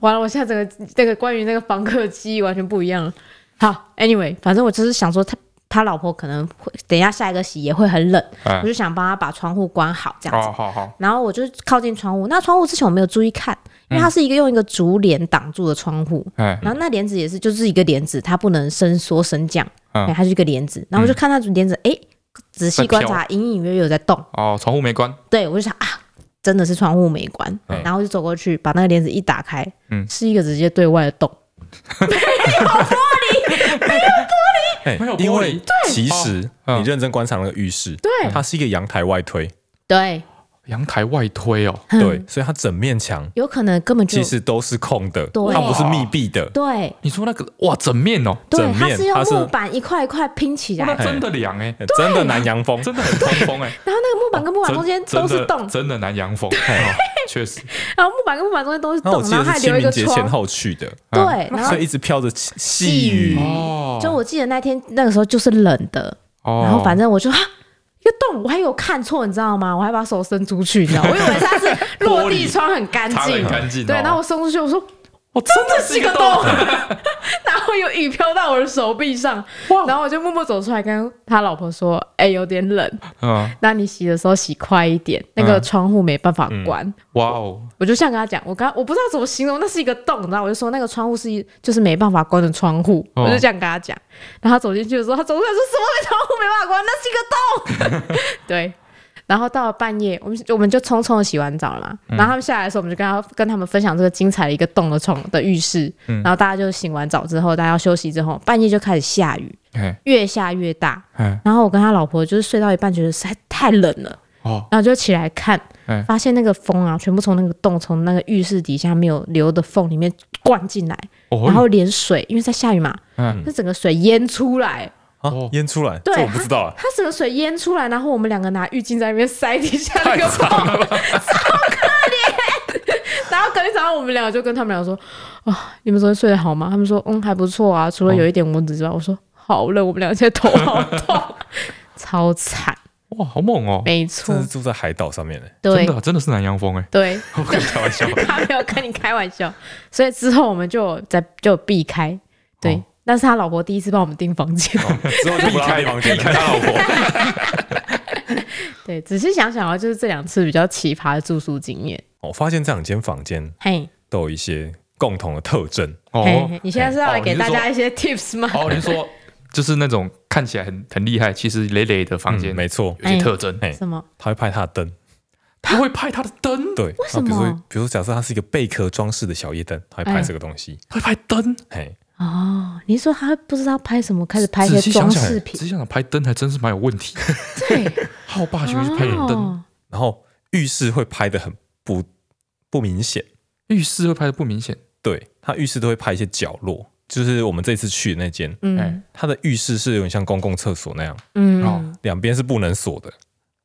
完了，我现在整个这个关于那个房客记忆完全不一样了。好，Anyway，反正我就是想说他。他老婆可能会等一下下一个洗也会很冷，我就想帮他把窗户关好这样子。好好。然后我就靠近窗户，那窗户之前我没有注意看，因为它是一个用一个竹帘挡住的窗户。然后那帘子也是就是一个帘子，它不能伸缩升降，嗯，它是一个帘子。然后我就看那帘子，哎，仔细观察，隐隐约约有在动。哦，窗户没关。对，我就想啊，真的是窗户没关，然后就走过去把那个帘子一打开，嗯，是一个直接对外的洞，没有玻璃，没有玻璃，没有，因为其实你认真观察那个浴室，对，它是一个阳台外推，对。阳台外推哦，对，所以它整面墙有可能根本就其实都是空的，它不是密闭的。对，你说那个哇，整面哦，整面它是用木板一块一块拼起来，真的凉哎，真的南洋风，真的很通风哎。然后那个木板跟木板中间都是洞，真的南洋风，确实。然后木板跟木板中间都是洞，然后还留一个窗。前后去的，对，然后一直飘着细雨。哦，就我记得那天那个时候就是冷的，然后反正我就啊。一个。洞，我还有看错，你知道吗？我还把手伸出去，你知道？我以为它是落地窗，很干净，对。然后我伸出去，我说。我真的是一个洞，然后有雨飘到我的手臂上，然后我就默默走出来跟他老婆说：“哎，有点冷，嗯，那你洗的时候洗快一点，那个窗户没办法关。”哇哦！我就像跟他讲，我刚我不知道怎么形容，那是一个洞，你知道？我就说那个窗户是就是没办法关的窗户，我就这样跟他讲。然后他走进去的时候，他走出来说：“什么没 窗户没办法关？那是一个洞。”对。然后到了半夜，我们我们就匆匆的洗完澡了嘛。然后他们下来的时候，我们就跟他跟他们分享这个精彩的一个洞的床的浴室。然后大家就洗完澡之后，大家要休息之后，半夜就开始下雨，越下越大。然后我跟他老婆就是睡到一半，觉得实在太冷了，然后就起来看，发现那个风啊，全部从那个洞从那个浴室底下没有留的缝里面灌进来，然后连水，因为在下雨嘛，那整个水淹出来。哦，淹出来，这我不知道啊。它整个水淹出来，然后我们两个拿浴巾在那边塞底下那个包，超可怜。然后隔天早上，我们两个就跟他们俩说：“啊，你们昨天睡得好吗？”他们说：“嗯，还不错啊，除了有一点蚊子之外。”我说：“好冷，我们两个现在头好痛，超惨。”哇，好猛哦！没错，这是住在海岛上面的，真的真的是南洋风哎。对，我跟你开玩笑，他没有跟你开玩笑，所以之后我们就在就避开，对。但是他老婆第一次帮我们订房间，之后就避开房间，避开他老婆。对，只是想想啊，就是这两次比较奇葩的住宿经验。我发现这两间房间，嘿，都有一些共同的特征。哦，你现在是要来给大家一些 tips 吗？哦，你说就是那种看起来很很厉害，其实累累的房间，没错，有些特征。哎，什么？他会拍他的灯，他会拍他的灯。对，为什么？比如说，比如说，假设它是一个贝壳装饰的小夜灯，他会拍这个东西，会拍灯。嘿。哦，你说他不知道拍什么，开始拍一些装饰品。仔细想想，拍灯还真是蛮有问题。对，好霸气去拍灯，然后浴室会拍的很不不明显。浴室会拍的不明显，对，他浴室都会拍一些角落，就是我们这次去的那间，嗯，他的浴室是有点像公共厕所那样，嗯，两边是不能锁的，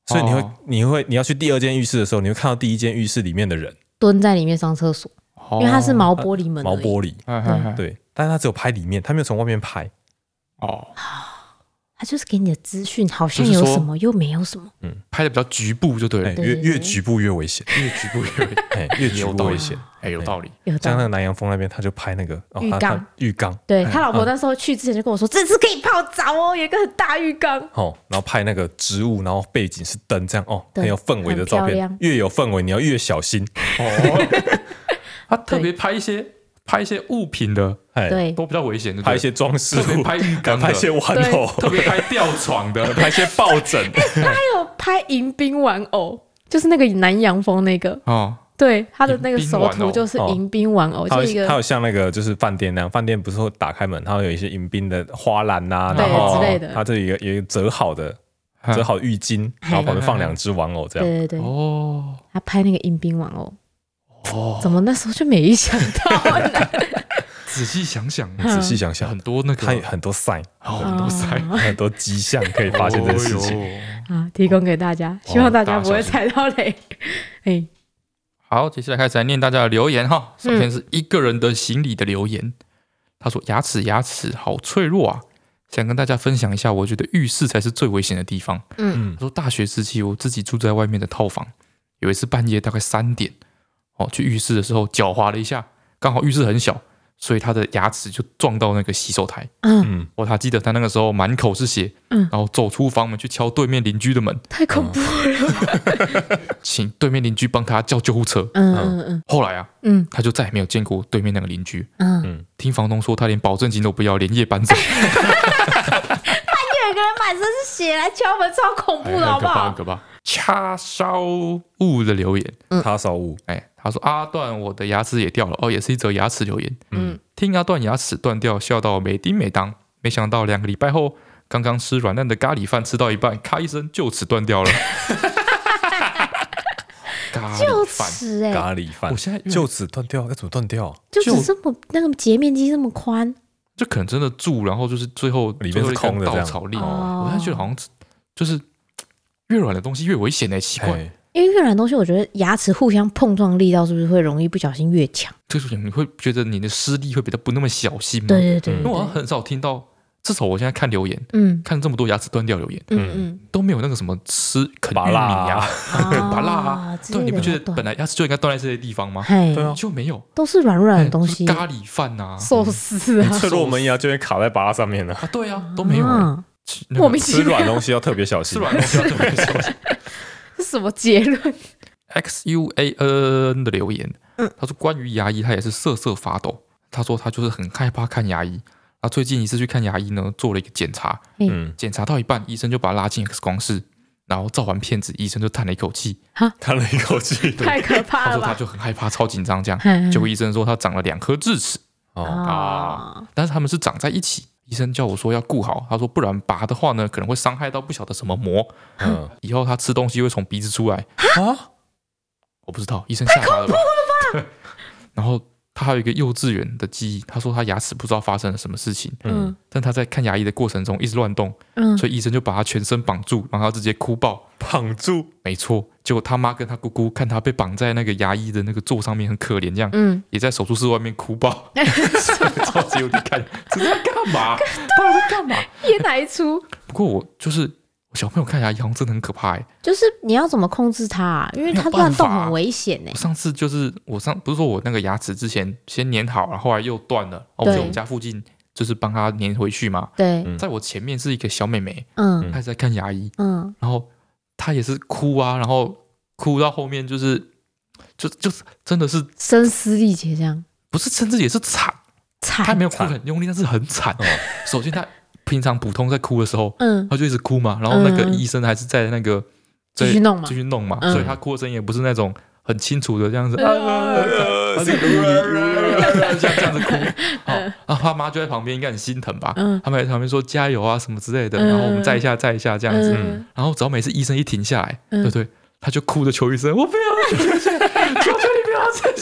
所以你会你会你要去第二间浴室的时候，你会看到第一间浴室里面的人。蹲在里面上厕所，因为它是毛玻璃门，毛玻璃，对。但是他只有拍里面，他没有从外面拍。哦，他就是给你的资讯好像有什么，又没有什么。嗯，拍的比较局部就对了，越越局部越危险，越局部越危险，越局部危险。哎，有道理。像那个南洋风那边，他就拍那个浴缸，浴缸。对，他老婆那时候去之前就跟我说，这次可以泡澡哦，有一个很大浴缸。哦，然后拍那个植物，然后背景是灯，这样哦，很有氛围的照片。越有氛围，你要越小心。哦，他特别拍一些。拍一些物品的，对，都比较危险的。拍一些装饰，特别拍浴缸，拍一些玩偶，特别拍吊床的，拍一些抱枕。他还有拍迎宾玩偶，就是那个南洋风那个。哦，对，他的那个首图就是迎宾玩偶，就一个。他有像那个就是饭店那样，饭店不是会打开门，它会有一些迎宾的花篮呐，然后之类的。他这里有有一个折好的折好浴巾，然后旁边放两只玩偶这样。对对对。哦，他拍那个迎宾玩偶。哦，怎么那时候就没想到呢？仔细想想，仔细想想，很多那个，他有很多 sign，很多 sign，很多迹象可以发现这个事情。啊，提供给大家，希望大家不会踩到雷。哎，好，接下来开始来念大家的留言哈。首先是一个人的行李的留言，他说：“牙齿，牙齿好脆弱啊，想跟大家分享一下，我觉得浴室才是最危险的地方。”嗯，他说大学时期我自己住在外面的套房，有一次半夜大概三点。哦，去浴室的时候脚滑了一下，刚好浴室很小，所以他的牙齿就撞到那个洗手台。嗯，我还记得他那个时候满口是血，嗯，然后走出房门去敲对面邻居的门，太恐怖了，请对面邻居帮他叫救护车。嗯嗯嗯。后来啊，嗯，他就再也没有见过对面那个邻居。嗯嗯。听房东说，他连保证金都不要，连夜搬走。半夜有个人满身是血来敲门，超恐怖的，好不好？很可怕。叉烧物的留言，叉烧物，哎，他说阿段，我的牙齿也掉了，哦，也是一则牙齿留言，嗯，听阿段牙齿断掉，笑到没叮没当，没想到两个礼拜后，刚刚吃软烂的咖喱饭，吃到一半，咔一声就此断掉了。就此哎，咖喱饭，我现在就此断掉，要怎么断掉？就只这么那个截面积这么宽，就可能真的蛀，然后就是最后里面是空的稻草粒。我现在觉得好像就是越软的东西越危险哎，奇怪。因为越软的东西，我觉得牙齿互相碰撞力道是不是会容易不小心越强？就是你会觉得你的施力会比较不那么小心吗？对对对，因为我很少听到。至少我现在看留言，嗯，看这么多牙齿断掉留言，嗯嗯，都没有那个什么吃啃玉米呀、拔蜡啊，对，你不觉得本来牙齿就应该断在这些地方吗？对啊，就没有，都是软软的东西，咖喱饭呐、寿司啊，脆弱门牙就会卡在拔蜡上面了。对啊，都没有。莫名其妙，吃软东西要特别小心，吃软东西要特别小心。是什么结论？X U A N 的留言，他说关于牙医，他也是瑟瑟发抖。他说他就是很害怕看牙医。他最近一次去看牙医呢，做了一个检查，嗯，检查到一半，医生就把他拉进 X 光室，然后照完片子，医生就叹了一口气，哈，叹了一口气，太可怕了。他说他就很害怕，超紧张，这样，结果医生说他长了两颗智齿，哦。啊，但是他们是长在一起，医生叫我说要顾好，他说不然拔的话呢，可能会伤害到不晓得什么膜，嗯，以后他吃东西会从鼻子出来，啊，我不知道，医生吓他了吧？然后。他还有一个幼稚园的记忆，他说他牙齿不知道发生了什么事情，嗯，但他在看牙医的过程中一直乱动，嗯，所以医生就把他全身绑住，然后他直接哭爆，绑住，没错，结果他妈跟他姑姑看他被绑在那个牙医的那个座上面很可怜，这样，嗯，也在手术室外面哭爆，超级有点看，这是在干嘛？他在干嘛？演哪一出？不过我就是。小朋友看牙医好像真的很可怕哎，就是你要怎么控制它啊？因为它乱动很危险哎。我上次就是我上不是说我那个牙齿之前先粘好，然后后来又断了，我在我们家附近就是帮他粘回去嘛。对，在我前面是一个小妹妹，嗯，她在看牙医，嗯，然后她也是哭啊，然后哭到后面就是就就是真的是声嘶力竭这样，不是声嘶力竭是惨。惨，她没有哭很用力，但是很惨。哦。首先她。平常普通在哭的时候，嗯，他就一直哭嘛，然后那个医生还是在那个继续弄嘛，继续弄嘛，所以他哭的声音也不是那种很清楚的这样子，啊这样子哭，然后他妈就在旁边应该很心疼吧，他们在旁边说加油啊什么之类的，然后我们再一下再一下这样子，然后只要每次医生一停下来，对对，他就哭着求医生，我不要，求求你不要再。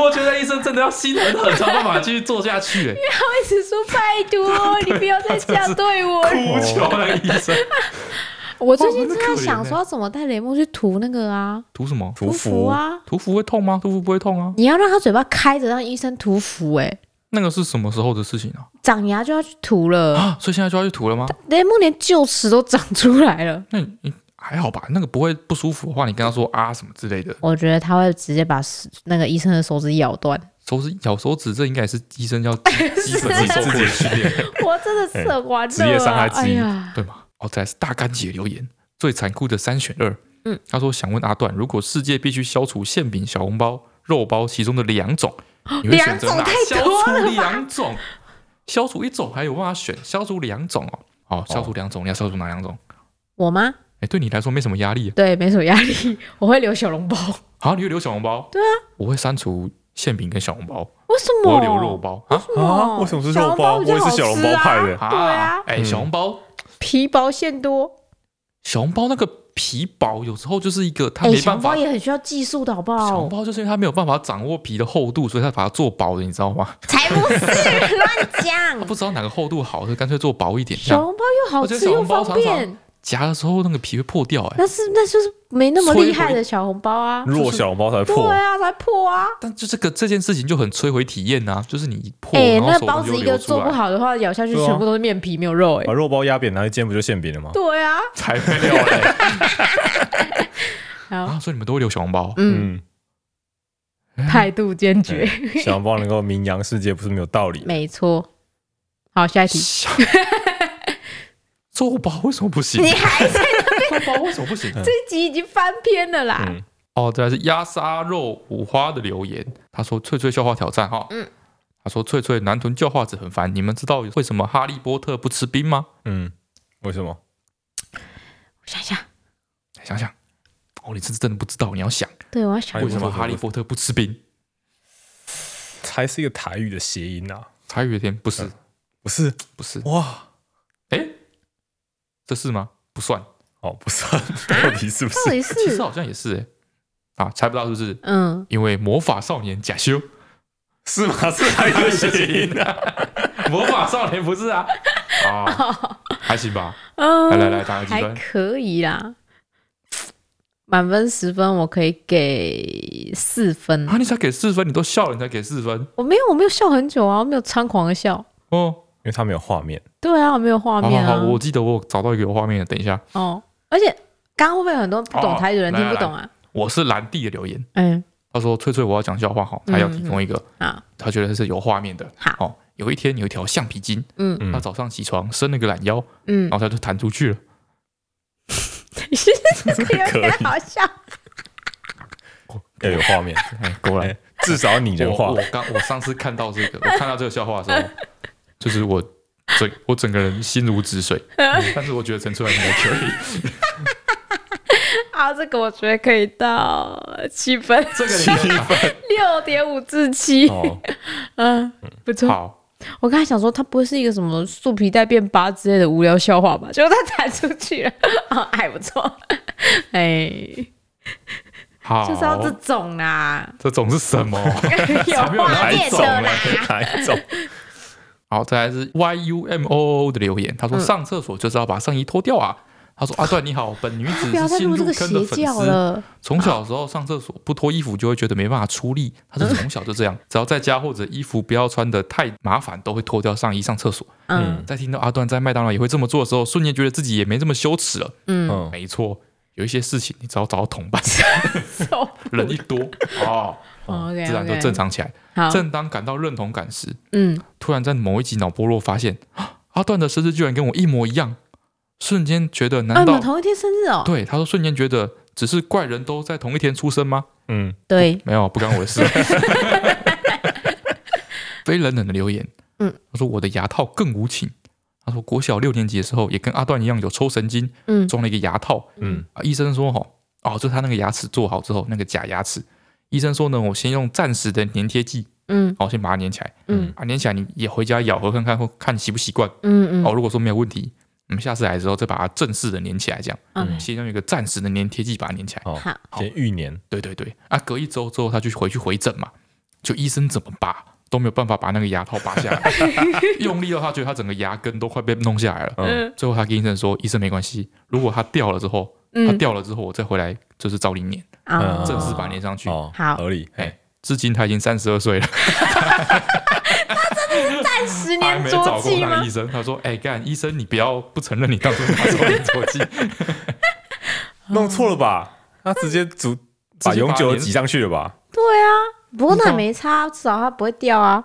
我觉得医生真的要心狠狠，才有办法继续做下去。因为他一直说拜托，你不要再这样对我。哭求那个医生。我最近正在想说，要怎么带雷梦去涂那个啊？涂什么？涂氟啊？涂氟会痛吗？涂氟不会痛啊。你要让他嘴巴开着，让医生涂氟。哎，那个是什么时候的事情啊？长牙就要去涂了啊！所以现在就要去涂了吗？雷梦连臼齿都长出来了。那你？还好吧，那个不会不舒服的话，你跟他说啊什么之类的。我觉得他会直接把那个医生的手指咬断。手指咬手指，这应该是医生要基本的受过的训练。我真的是很完了，职业伤害之一，对吗？哦，再来是大干姐留言，最残酷的三选二。嗯，他说想问阿段，如果世界必须消除馅饼、小红包、肉包其中的两种，你会选择哪？消除两种，消除一种还有办法选，消除两种哦。好，消除两种，你要消除哪两种？我吗？哎，对你来说没什么压力。对，没什么压力。我会留小笼包。好，你会留小笼包？对啊。我会删除馅饼跟小笼包。为什么？我会留肉包啊？啊？为什么是肉包？我也是小笼包派的。对啊。哎，小笼包皮薄馅多。小笼包那个皮薄，有时候就是一个它没办法。小笼包也很需要技术的，好不好？小笼包就是因为它没有办法掌握皮的厚度，所以它把它做薄的，你知道吗？才不是，乱讲。他不知道哪个厚度好，就干脆做薄一点。小笼包又好吃又方便。夹的时候那个皮会破掉，哎，那是那就是没那么厉害的小红包啊，弱小红包才破，对啊，才破啊。但就这个这件事情就很摧毁体验呐，就是你一破，哎，那包子一个做不好的话，咬下去全部都是面皮没有肉，哎，把肉包压扁，拿一煎不就馅饼了吗？对啊，才没有嘞。啊，所以你们都会留小红包，嗯，态度坚决，小红包能够名扬世界不是没有道理，没错。好，下一题。肉包为什么不行？你还在那边？肉包为什么不行？这集已经翻篇了啦。嗯、哦，这还是鸭沙肉五花的留言。他说：“翠翠笑话挑战哈。”嗯。他说：“翠翠男团叫化子很烦，你们知道为什么哈利波特不吃冰吗？”嗯。为什么？我想想，想想，哦，你是真的不知道，你要想，对，我要想为什么哈利波特不吃冰？才是一个台语的谐音啊？台语的天不是，不是，不是哇？哎，这是吗？不算哦，不算，到底是不是？其实好像也是哎，啊，猜不到是不是？嗯，因为魔法少年假修是吗？是台语的谐音啊？魔法少年不是啊？啊，还行吧。来来来，打个几分？还可以啦。满分十分，我可以给四分啊！你才给四分，你都笑了，你才给四分？我没有，我没有笑很久啊，我没有猖狂的笑哦，因为他没有画面。对啊，我没有画面啊。好，我记得我找到一个有画面的，等一下。哦，而且刚刚会不会有很多不懂台语的人听不懂啊？我是蓝地的留言，嗯，他说：“翠翠，我要讲笑话，好，他要提供一个啊，他觉得是有画面的。好，有一天有一条橡皮筋，嗯，他早上起床伸了个懒腰，嗯，然后他就弹出去了。”这个有点好笑，要 有画面，果然至少拟人化。我刚我上次看到这个，我看到这个笑话的时候，就是我整我整个人心如止水。但是我觉得陈楚然应该可以。好，这个我觉得可以到七分，这个七分，六点五至七。嗯，不错。好。我刚才想说，他不会是一个什么树皮带变八之类的无聊笑话吧？结果他弹出去了，啊，还不错，哎，好，就是要这种啦。这种是什么？有画面的啦。哪一种？好，再来是 Y U M O O 的留言，他说上厕所就是要把上衣脱掉啊。他说：“ 阿段你好，本女子是新入坑的粉丝。从小的时候上厕所不脱衣服就会觉得没办法出力。他是从小就这样，只要在家或者衣服不要穿的太麻烦，都会脱掉上衣上厕所。嗯，在听到阿段在麦当劳也会这么做的时候，瞬间觉得自己也没这么羞耻了。嗯，没错，有一些事情你只要找到同伴 人一多哦，自然就正常起来。正当感到认同感时，嗯，突然在某一集脑波弱发现，阿段的生日居然跟我一模一样。”瞬间觉得，难道同一天生日哦？对，他说瞬间觉得，只是怪人都在同一天出生吗？嗯，对，没有，不干我的事。非冷冷的留言，嗯，他说我的牙套更无情。他说国小六年级的时候，也跟阿段一样有抽神经，嗯，装了一个牙套，嗯，啊，医生说，吼，哦，就他那个牙齿做好之后，那个假牙齿，医生说呢，我先用暂时的粘贴剂，嗯，好，先把它粘起来，嗯，啊，粘起来你也回家咬合看看，或看习不习惯，嗯嗯，哦，如果说没有问题。我们下次来的时候再把它正式的粘起来，这样。嗯。先用一个暂时的粘贴剂把它粘起来。好。先预粘。对对对。啊，隔一周之后他就回去回诊嘛，就医生怎么拔都没有办法把那个牙套拔下来，用力到他觉得他整个牙根都快被弄下来了。嗯。最后他跟医生说：“医生没关系，如果它掉了之后，它掉了之后我再回来就是照你粘，正式把它粘上去。”好，合理。哎，至今他已经三十二岁了。暂时粘着剂吗？医生他说：“哎，干医生，你不要不承认你当初拿错粘着剂，弄错了吧？他直接组把永久挤上去了吧？对啊，不过那也没差，至少他不会掉啊。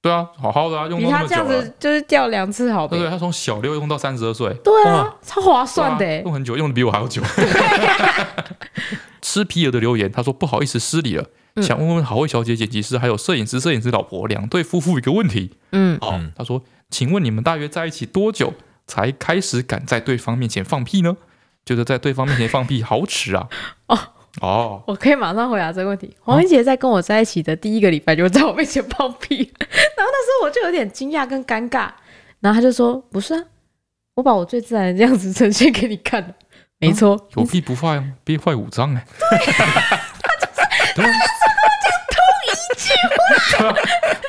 对啊，好好的啊，用比他这样子就是掉两次好。对对，他从小六用到三十二岁，对啊，超划算的，用很久，用的比我还要久。吃皮尔的留言，他说不好意思失礼了。”想问问好味小姐、剪辑师，还有摄影师、摄影师老婆两对夫妇一个问题。嗯，好，他说，请问你们大约在一起多久才开始敢在对方面前放屁呢？觉得在对方面前放屁好耻啊！哦哦，我可以马上回答这个问题。黄英杰在跟我在一起的第一个礼拜就在我面前放屁，然后那时候我就有点惊讶跟尴尬，然后他就说：“不是啊，我把我最自然的样子呈现给你看。”没错，有屁不放，憋坏五脏哎。对啊。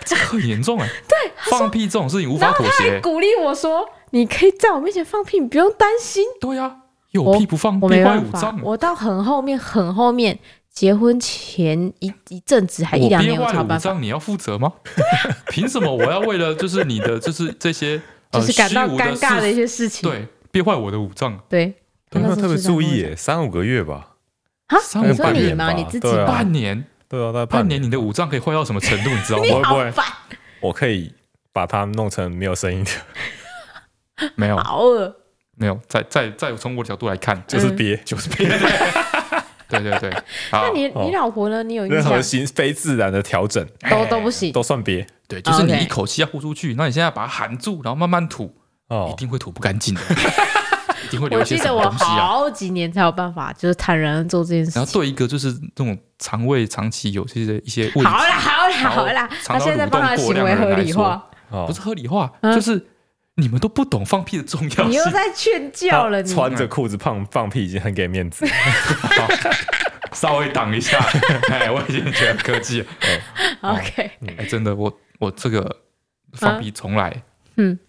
这很严重哎！对，放屁这种事情无法妥协。他还鼓励我说：“你可以在我面前放屁，你不用担心。”对呀，有屁不放，憋坏五脏。我到很后面，很后面，结婚前一一阵子还一两年，我憋坏五脏，你要负责吗？凭什么我要为了就是你的就是这些就是感到尴尬的一些事情？对，憋坏我的五脏。对，有没有特别注意？哎，三五个月吧？啊，三五个月吗？你自己半年。对啊，半年你的五脏可以坏到什么程度？你知道吗？你好烦。我可以把它弄成没有声音的。没有。好恶。没有。再再再从我的角度来看，就是憋，就是憋。对 对对。那你你老婆呢？你有任何心非自然的调整都都不行，都算憋。对，就是你一口气要呼出去，那你现在把它含住，然后慢慢吐，哦，一定会吐不干净的。一定会留一些什么东西啊。我记得我好几年才有办法，就是坦然做这件事。然后对一个就是这种肠胃长期有些一些问题，好啦好啦好啦，他现在帮他行为合理化，不是合理化，就是。你们都不懂放屁的重要性，你又在劝教了。你穿着裤子放放屁已经很给面子，稍微挡一下。哎，我已经觉得科技了。OK，哎，真的，我我这个放屁从来，嗯，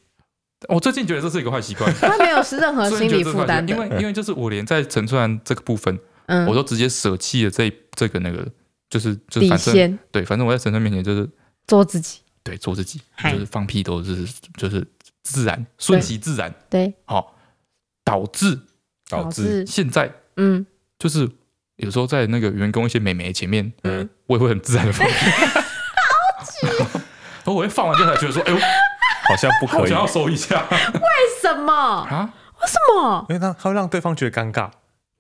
我最近觉得这是一个坏习惯。他没有是任何 心理负担，因为因为就是我连在陈川这个部分，嗯，我都直接舍弃了这这个那个，就是就是反正对，反正我在陈川面前就是做自己，对，做自己，就是放屁都是就是。自然，顺其自然，对，好，导致导致现在，嗯，就是有时候在那个员工一些美眉前面，嗯，我也会很自然的放屁，好气，然后我会放完之后才觉得说，哎呦，好像不可以，想要收一下，为什么啊？为什么？因为他他会让对方觉得尴尬，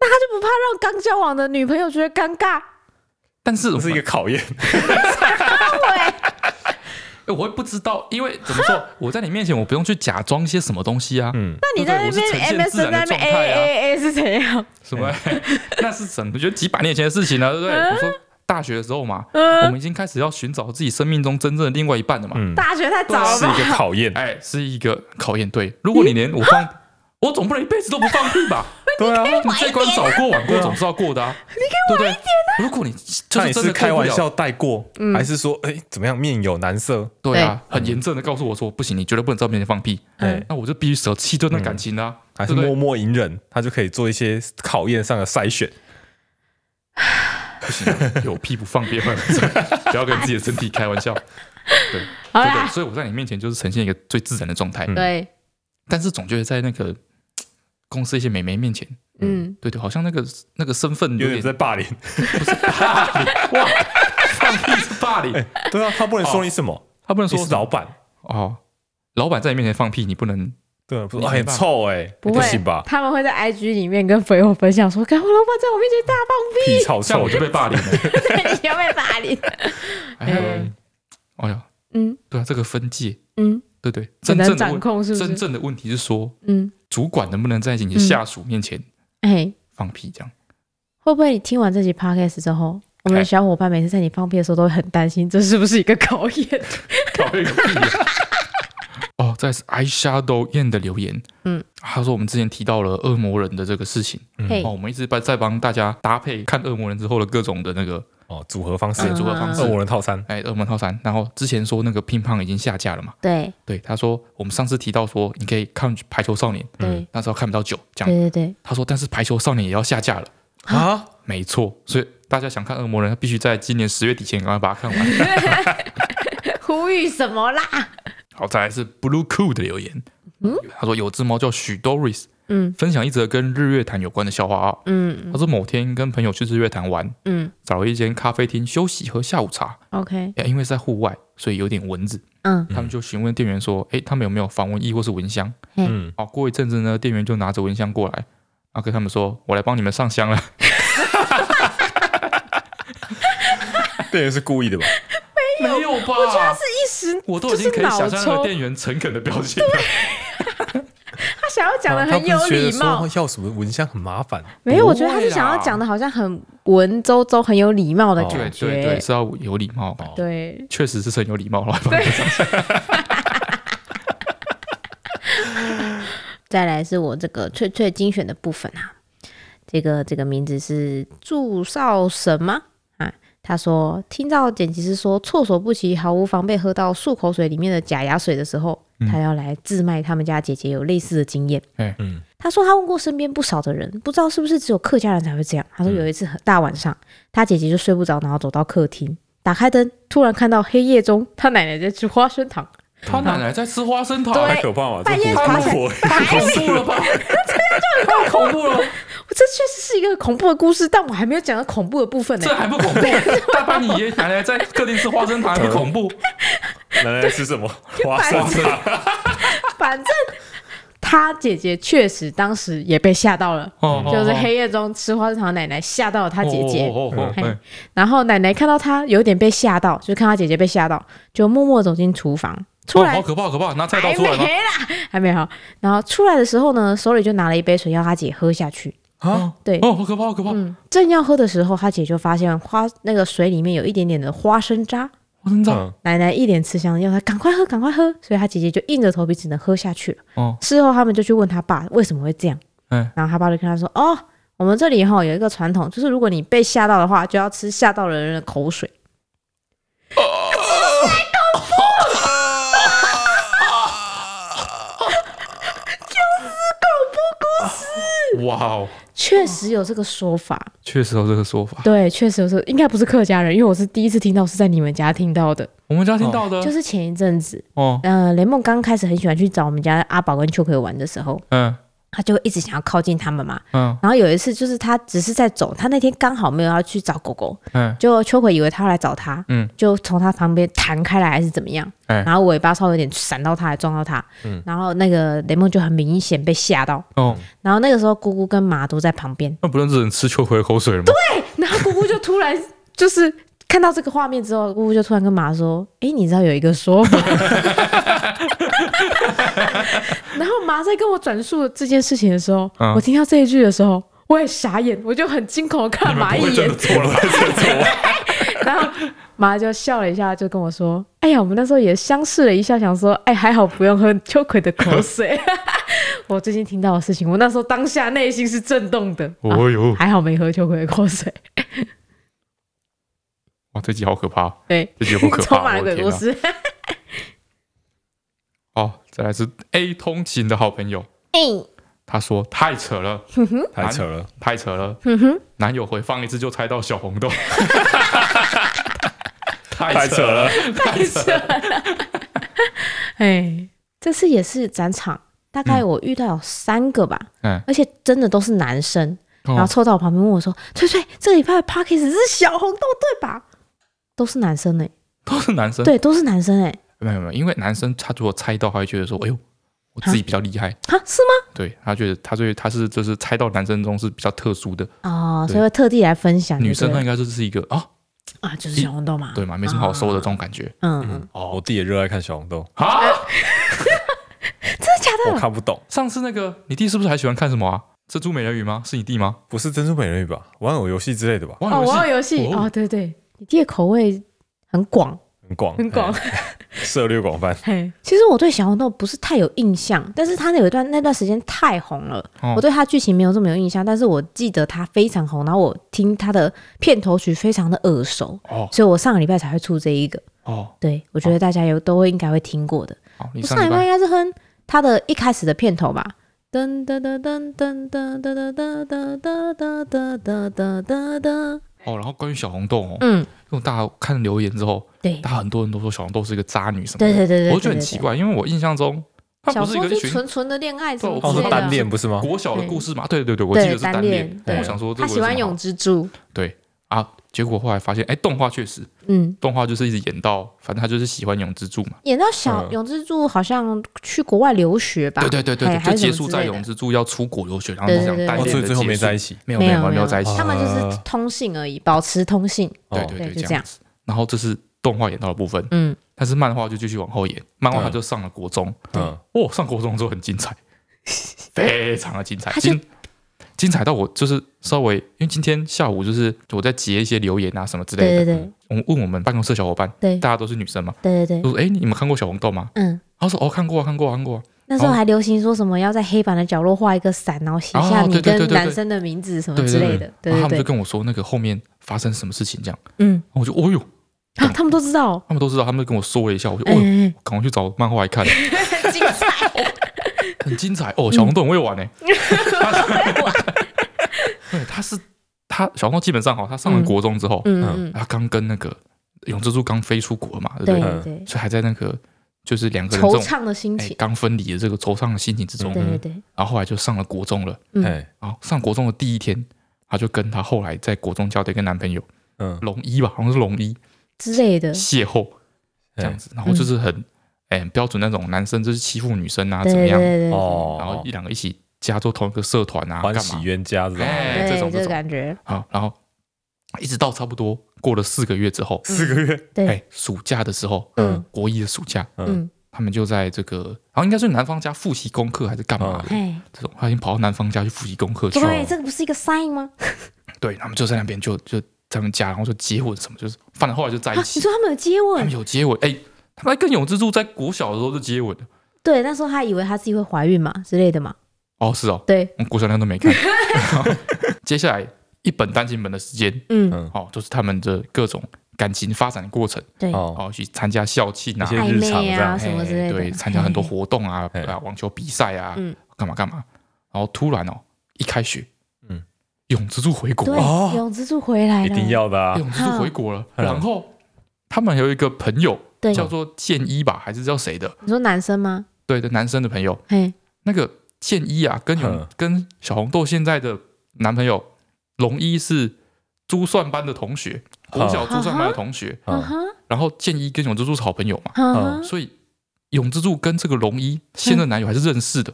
那他就不怕让刚交往的女朋友觉得尴尬？但是这是一个考验。我会不知道，因为怎么说，我在你面前我不用去假装一些什么东西啊。嗯，那你在那边 MSN 那边 A A A 是怎样？什么？那是什么？我觉得几百年前的事情了，对不对？我说大学的时候嘛，我们已经开始要寻找自己生命中真正的另外一半了嘛。大学太早了，是一个考验，哎，是一个考验。对，如果你连我放，我总不能一辈子都不放屁吧？对啊，你这关早过晚过总是要过的啊。你可以晚一点啊。如果你那你是开玩笑带过，还是说哎怎么样面有难色？对啊，很严正的告诉我说不行，你绝对不能在面前放屁。哎，那我就必须舍弃这段感情啊。还是默默隐忍，他就可以做一些考验上的筛选。不行，有屁不放别人，不要跟自己的身体开玩笑。对，对对，所以我在你面前就是呈现一个最自然的状态。对，但是总觉得在那个。公司一些美眉面前，嗯，对对，好像那个那个身份有点在霸凌，不是霸凌哇，放屁是霸凌，对啊，他不能说你什么，他不能说是老板哦，老板在你面前放屁，你不能，对，很臭哎，不行吧？他们会在 IG 里面跟朋友分享说，看我老板在我面前大放屁，屁超臭，我就被霸凌了，对，你要被霸凌，嗯，哎呀，嗯，对啊，这个分界，嗯。对对，真正的掌控是不是？真正的问题是说，嗯，主管能不能在你的下属面前，哎，放屁这样？会不会你听完这集 podcast 之后，我们的小伙伴每次在你放屁的时候都会很担心，这是不是一个考验？考验个屁！哦，在 eyeshadow 燕的留言，嗯，他说我们之前提到了恶魔人的这个事情，嗯。哦，我们一直在在帮大家搭配看恶魔人之后的各种的那个。哦，组合方式，组合方式，恶魔人套餐，哎，恶魔套餐。然后之前说那个乒乓已经下架了嘛？对，对，他说我们上次提到说你可以看排球少年，嗯，那时候看不到九，这样，对对对。他说，但是排球少年也要下架了。啊？没错，所以大家想看恶魔人，必须在今年十月底前赶快把它看完。呼吁什么啦？好，再来是 Blue Cool 的留言，嗯，他说有只猫叫许 Doris。嗯，分享一则跟日月潭有关的笑话啊。嗯，他说某天跟朋友去日月潭玩，嗯，找了一间咖啡厅休息喝下午茶。OK，因为在户外，所以有点蚊子。嗯，他们就询问店员说：“哎，他们有没有防蚊液或是蚊香？”嗯，好，过一阵子呢，店员就拿着蚊香过来，啊跟他们说：“我来帮你们上香了。”店员是故意的吧？没有，吧？我觉得他是一时，我都已经可以想象那个店员诚恳的表情了。想要讲的很有礼貌，要什么蚊香很麻烦。没有，我觉得他是想要讲的，好像很文绉绉、很有礼貌的感觉。对对，是要有礼貌。对，确实是很有礼貌。再来是我这个脆脆精选的部分啊，这个这个名字是祝少什么啊？他说听到剪辑师说措手不及、毫无防备喝到漱口水里面的假牙水的时候。他要来自卖，他们家姐姐有类似的经验。嗯，他说他问过身边不少的人，不知道是不是只有客家人才会这样。他说有一次很大晚上，他姐姐就睡不着，然后走到客厅，打开灯，突然看到黑夜中他奶奶在吃花生糖。他奶奶在吃花生糖，太可怕了！半夜爬起来，太恐怖了吧？这样就很恐怖了。这确实是一个恐怖的故事，但我还没有讲到恐怖的部分呢。这还不恐怖？大半你爷爷奶奶在客厅吃花生糖还不恐怖？奶奶吃什么？花生糖。反正他姐姐确实当时也被吓到了，就是黑夜中吃花生糖，奶奶吓到了他姐姐。然后奶奶看到他有点被吓到，就看他姐姐被吓到，就默默走进厨房。出来好可怕，好可怕！拿菜刀出来吗？还没啦，还没好。然后出来的时候呢，手里就拿了一杯水，要他姐喝下去啊。对，哦，好可怕，好可怕。嗯，正要喝的时候，他姐就发现花那个水里面有一点点的花生渣。花生渣。奶奶一脸吃香，要他赶快喝，赶快喝。所以他姐姐就硬着头皮只能喝下去了。哦。事后他们就去问他爸为什么会这样。嗯。然后他爸就跟他说：“哦，我们这里哈有一个传统，就是如果你被吓到的话，就要吃吓到的人的口水。”哇哦，确实有这个说法，确实有这个说法。对，确实有这个，应该不是客家人，因为我是第一次听到，是在你们家听到的。我们家听到的，就是前一阵子。哦，呃，雷梦刚开始很喜欢去找我们家阿宝跟秋葵玩的时候，嗯。他就一直想要靠近他们嘛，嗯，然后有一次就是他只是在走，他那天刚好没有要去找狗狗，嗯，就秋葵以为他要来找他，嗯，就从他旁边弹开来还是怎么样，嗯，然后尾巴稍微有点闪到他，还撞到他，嗯，然后那个雷梦就很明显被吓到，哦，然后那个时候姑姑跟马都在旁边，那不认识人吃秋葵的口水了吗？对，然后姑姑就突然就是看到这个画面之后，姑姑就突然跟妈说，哎，你知道有一个说法。然后妈在跟我转述这件事情的时候，嗯、我听到这一句的时候，我也傻眼，我就很惊恐的看妈一眼。错了，错了。然后妈就笑了一下，就跟我说：“哎呀，我们那时候也相视了一下，想说，哎，还好不用喝秋葵的口水。”我最近听到的事情，我那时候当下内心是震动的。哦呦，还好没喝秋葵的口水。哇，这集好可怕！对，这集不可怕，充满了鬼故事。哦，再来是 A 通勤的好朋友。欸、他说太扯了，哼哼太扯了，太扯了。哼哼男友回放一次就猜到小红豆，太扯了，太扯了。哎，这次也是展场，大概我遇到有三个吧，嗯，而且真的都是男生，嗯、然后凑到我旁边问我说：“翠翠，这礼拜的 Podcast 是小红豆对吧？”都是男生哎、欸，都是男生，对，都是男生哎、欸。没有没有，因为男生他如果猜到，他会觉得说：“哎呦，我自己比较厉害啊？是吗？”对，他觉得他对他是就是猜到男生中是比较特殊的哦，所以会特地来分享。女生那应该就是一个啊啊，就是小红豆嘛，对嘛，没什么好说的这种感觉。嗯嗯，哦，我弟也热爱看小红豆啊，真的假的？我看不懂。上次那个你弟是不是还喜欢看什么啊？珍珠美人鱼吗？是你弟吗？不是珍珠美人鱼吧？玩偶游戏之类的吧？哦，玩偶游戏哦，对对，你弟的口味很广。很广，很广，涉猎广泛。嘿，其实我对小红豆不是太有印象，但是他那有一段那段时间太红了，哦、我对他剧情没有这么有印象，但是我记得他非常红，然后我听他的片头曲非常的耳熟，哦，所以我上个礼拜才会出这一个，哦，对，我觉得大家有都会应该会听过的，上礼拜应该是哼他的一开始的片头吧，噔噔噔噔噔噔噔噔噔噔噔噔噔噔噔。哦，然后关于小红豆哦，嗯，因为大家看留言之后，对，大家很多人都说小红豆是一个渣女什么的，对对对对，我就觉得很奇怪，因为我印象中，她不是一个纯纯的恋爱，怎么是单恋。不是吗？国小的故事嘛，对。对对，我记得是单恋。我想说，他喜欢永之助，对。啊。结果后来发现，哎，动画确实，嗯，动画就是一直演到，反正他就是喜欢永之助嘛。演到小永之助好像去国外留学吧？对对对对，就结束在永之助要出国留学，然后这样单恋，最后没在一起，没有没有没有在一起，他们就是通信而已，保持通信。对对对，这样子。然后这是动画演到的部分，嗯，但是漫画就继续往后演，漫画他就上了国中，嗯，哦，上国中之后很精彩，非常的精彩。精彩到我就是稍微，因为今天下午就是我在截一些留言啊什么之类的。对对对。我们问我们办公室小伙伴，对，大家都是女生嘛。对对对。说，哎，你们看过小红豆吗？嗯。他说，哦，看过，看过，看过。那时候还流行说什么要在黑板的角落画一个伞，然后写下你跟男生的名字什么之类的。对。他们就跟我说那个后面发生什么事情这样。嗯。我就，哦呦，啊，他们都知道。他们都知道，他们就跟我说了一下，我就，哦，赶快去找漫画来看。精彩。很精彩。哦，小红豆很会玩呢。对，他是他小红基本上哈，他上了国中之后，嗯，他刚跟那个永之助刚飞出国嘛，对不对？所以还在那个就是两个人惆怅的心情，刚分离的这个惆怅的心情之中，对对对。然后后来就上了国中了，嗯，然后上国中的第一天，他就跟他后来在国中交的一个男朋友，嗯，龙一吧，好像是龙一之类的。邂逅，这样子，然后就是很哎标准那种男生就是欺负女生啊怎么样哦，然后一两个一起。加做同一个社团啊，欢喜冤家这种，这种这种感觉。好，然后一直到差不多过了四个月之后，四个月，哎，暑假的时候，嗯，国一的暑假，嗯，他们就在这个，然后应该是男方家复习功课还是干嘛的？这种他已经跑到男方家去复习功课去了。对，这个不是一个 sign 吗？对，他们就在那边就就在他们家，然后就接吻什么，就是反正后来就在一起。你说他们有接吻？他们有接吻？哎，他还跟永之助在国小的时候就接吻的。对，那时候他以为他自己会怀孕嘛之类的嘛。哦，是哦。对，我国小那都没看。接下来一本单行本的时间，嗯，哦，就是他们的各种。感情发展的过程，对，哦，去参加校庆啊，一些日常这样。什么之类的，对，参加很多活动啊，啊，网球比赛啊，干嘛干嘛，然后突然哦，一开学，嗯，永之助回国。了，永之助回来了，一定要的啊，永之助回国了，然后他们有一个朋友，叫做建一吧，还是叫谁的？你说男生吗？对的，男生的朋友，嘿，那个建一啊，跟永跟小红豆现在的男朋友龙一是珠算班的同学。国小珠算班的同学，然后建一跟永之助是好朋友嘛，所以永之助跟这个龙一现任男友还是认识的，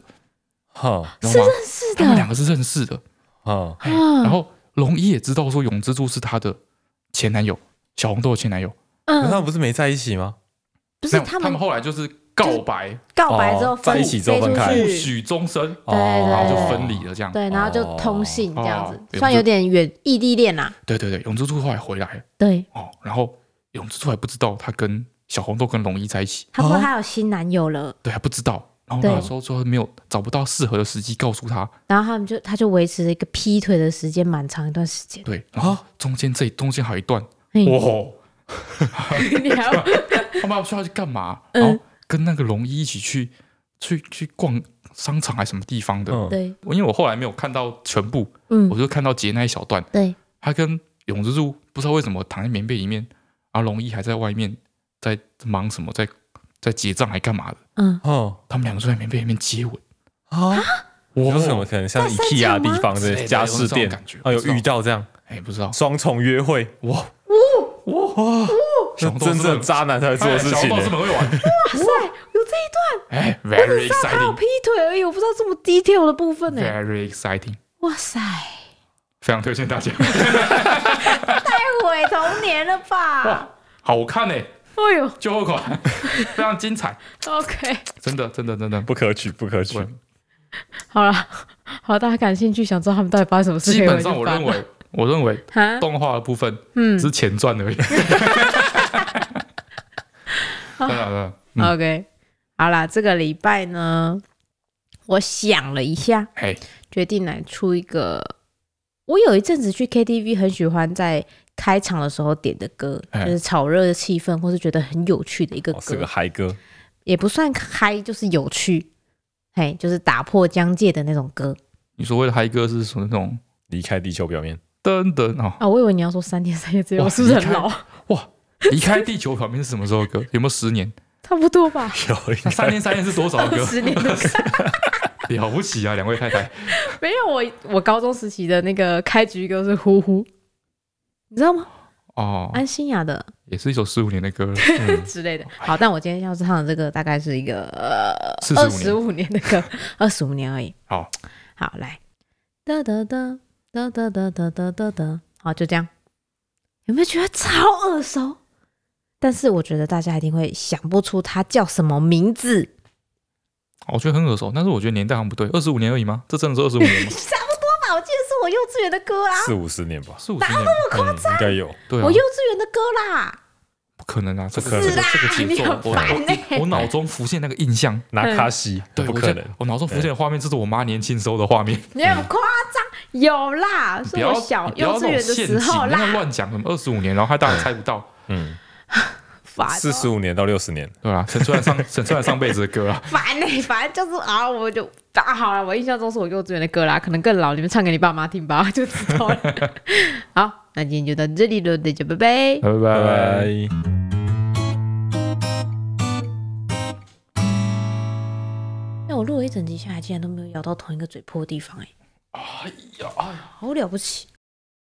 哈，是认识的，他们两个是认识的，啊然后龙一也知道说永之助是他的前男友，小红豆的前男友，嗯，他们不是没在一起吗？不是，他们后来就是告白，告白之后在一起之后分开，不许终身，对，然后就分离了，这样，对，然后就通信这样子，算有点远异地恋啦，对对对，永之助后来回来。了，对，哦，然后永之助还不知道他跟小红豆跟龙一在一起，他说他有新男友了，对，还不知道，然后那时候说没有找不到适合的时机告诉他，然后他们就他就维持了一个劈腿的时间蛮长一段时间，对，然后中间这中间还有一段，哇，你还要他们要去干嘛？然后。跟那个龙一一起去去去逛商场还是什么地方的？对，因为我后来没有看到全部，嗯，我就看到截那一小段。对，他跟永之助不知道为什么躺在棉被里面，而龙一还在外面在忙什么，在在结账还干嘛的？嗯哦，他们两个坐在棉被里面接吻啊！有什么可能像 IKEA 地方的家饰店感觉？啊，有遇到这样？哎，不知道双重约会哇哇哇！真正渣男才会做的事情。哇塞，有这一段哎，very exciting。他有劈腿而已，我不知道这么 detail 的部分呢。Very exciting。哇塞，非常推荐大家。太毁童年了吧？哇，好看呢。哎呦，旧货款，非常精彩。OK，真的，真的，真的不可取，不可取。好了，好，大家感兴趣，想知道他们到底发生什么事情？基本上，我认为。我认为动画的部分嗯是前传而已。好了，OK，好啦，这个礼拜呢，我想了一下，决定来出一个。我有一阵子去 KTV 很喜欢在开场的时候点的歌，就是炒热的气氛，或是觉得很有趣的一个歌，是个嗨歌，也不算嗨，就是有趣，嘿，就是打破疆界的那种歌。你所谓的嗨歌是什么那种离开地球表面？等等哦，啊，我以为你要说三天三夜之后，是不是很老？哇，离开地球表面是什么时候的歌？有没有十年？差不多吧。有，三天三夜是多少歌？十年的歌。了不起啊，两位太太。没有我，我高中时期的那个开局歌是《呼呼》，你知道吗？哦，安心雅的，也是一首十五年的歌 之类的。好，但我今天要唱的这个大概是一个二十五年的歌，二十五年而已。好，好来，哒哒哒。哒哒哒哒哒哒哒，好，就这样。有没有觉得超耳熟？但是我觉得大家一定会想不出它叫什么名字。我觉得很耳熟，但是我觉得年代好像不对，二十五年而已吗？这真的是二十五年吗？差不多吧，我记得是我幼稚园的歌啊，四五十年吧，四五十年，哪有那么夸张？应该有，对，我幼稚园的歌啦。不可能啊！这个这个这个节奏，我我脑中浮现那个印象，拿卡西，对，不可能。我脑中浮现的画面，这是我妈年轻时候的画面。你很夸张，有啦，是我小幼稚园的时候啦。乱讲什么二十五年，然后他当然猜不到。嗯，四十五年到六十年，对吧？陈川上 陈川上辈子的歌啊。烦呢，反正就是啊，我就啊好了。我印象中是我幼稚园的歌啦，可能更老，你们唱给你爸妈听吧，就知道了。好。那今天就到这里了，大家拜拜，拜拜。那我录了一整集下来，竟然都没有咬到同一个嘴破的地方，哎，哎呀，哎呀，好了不起。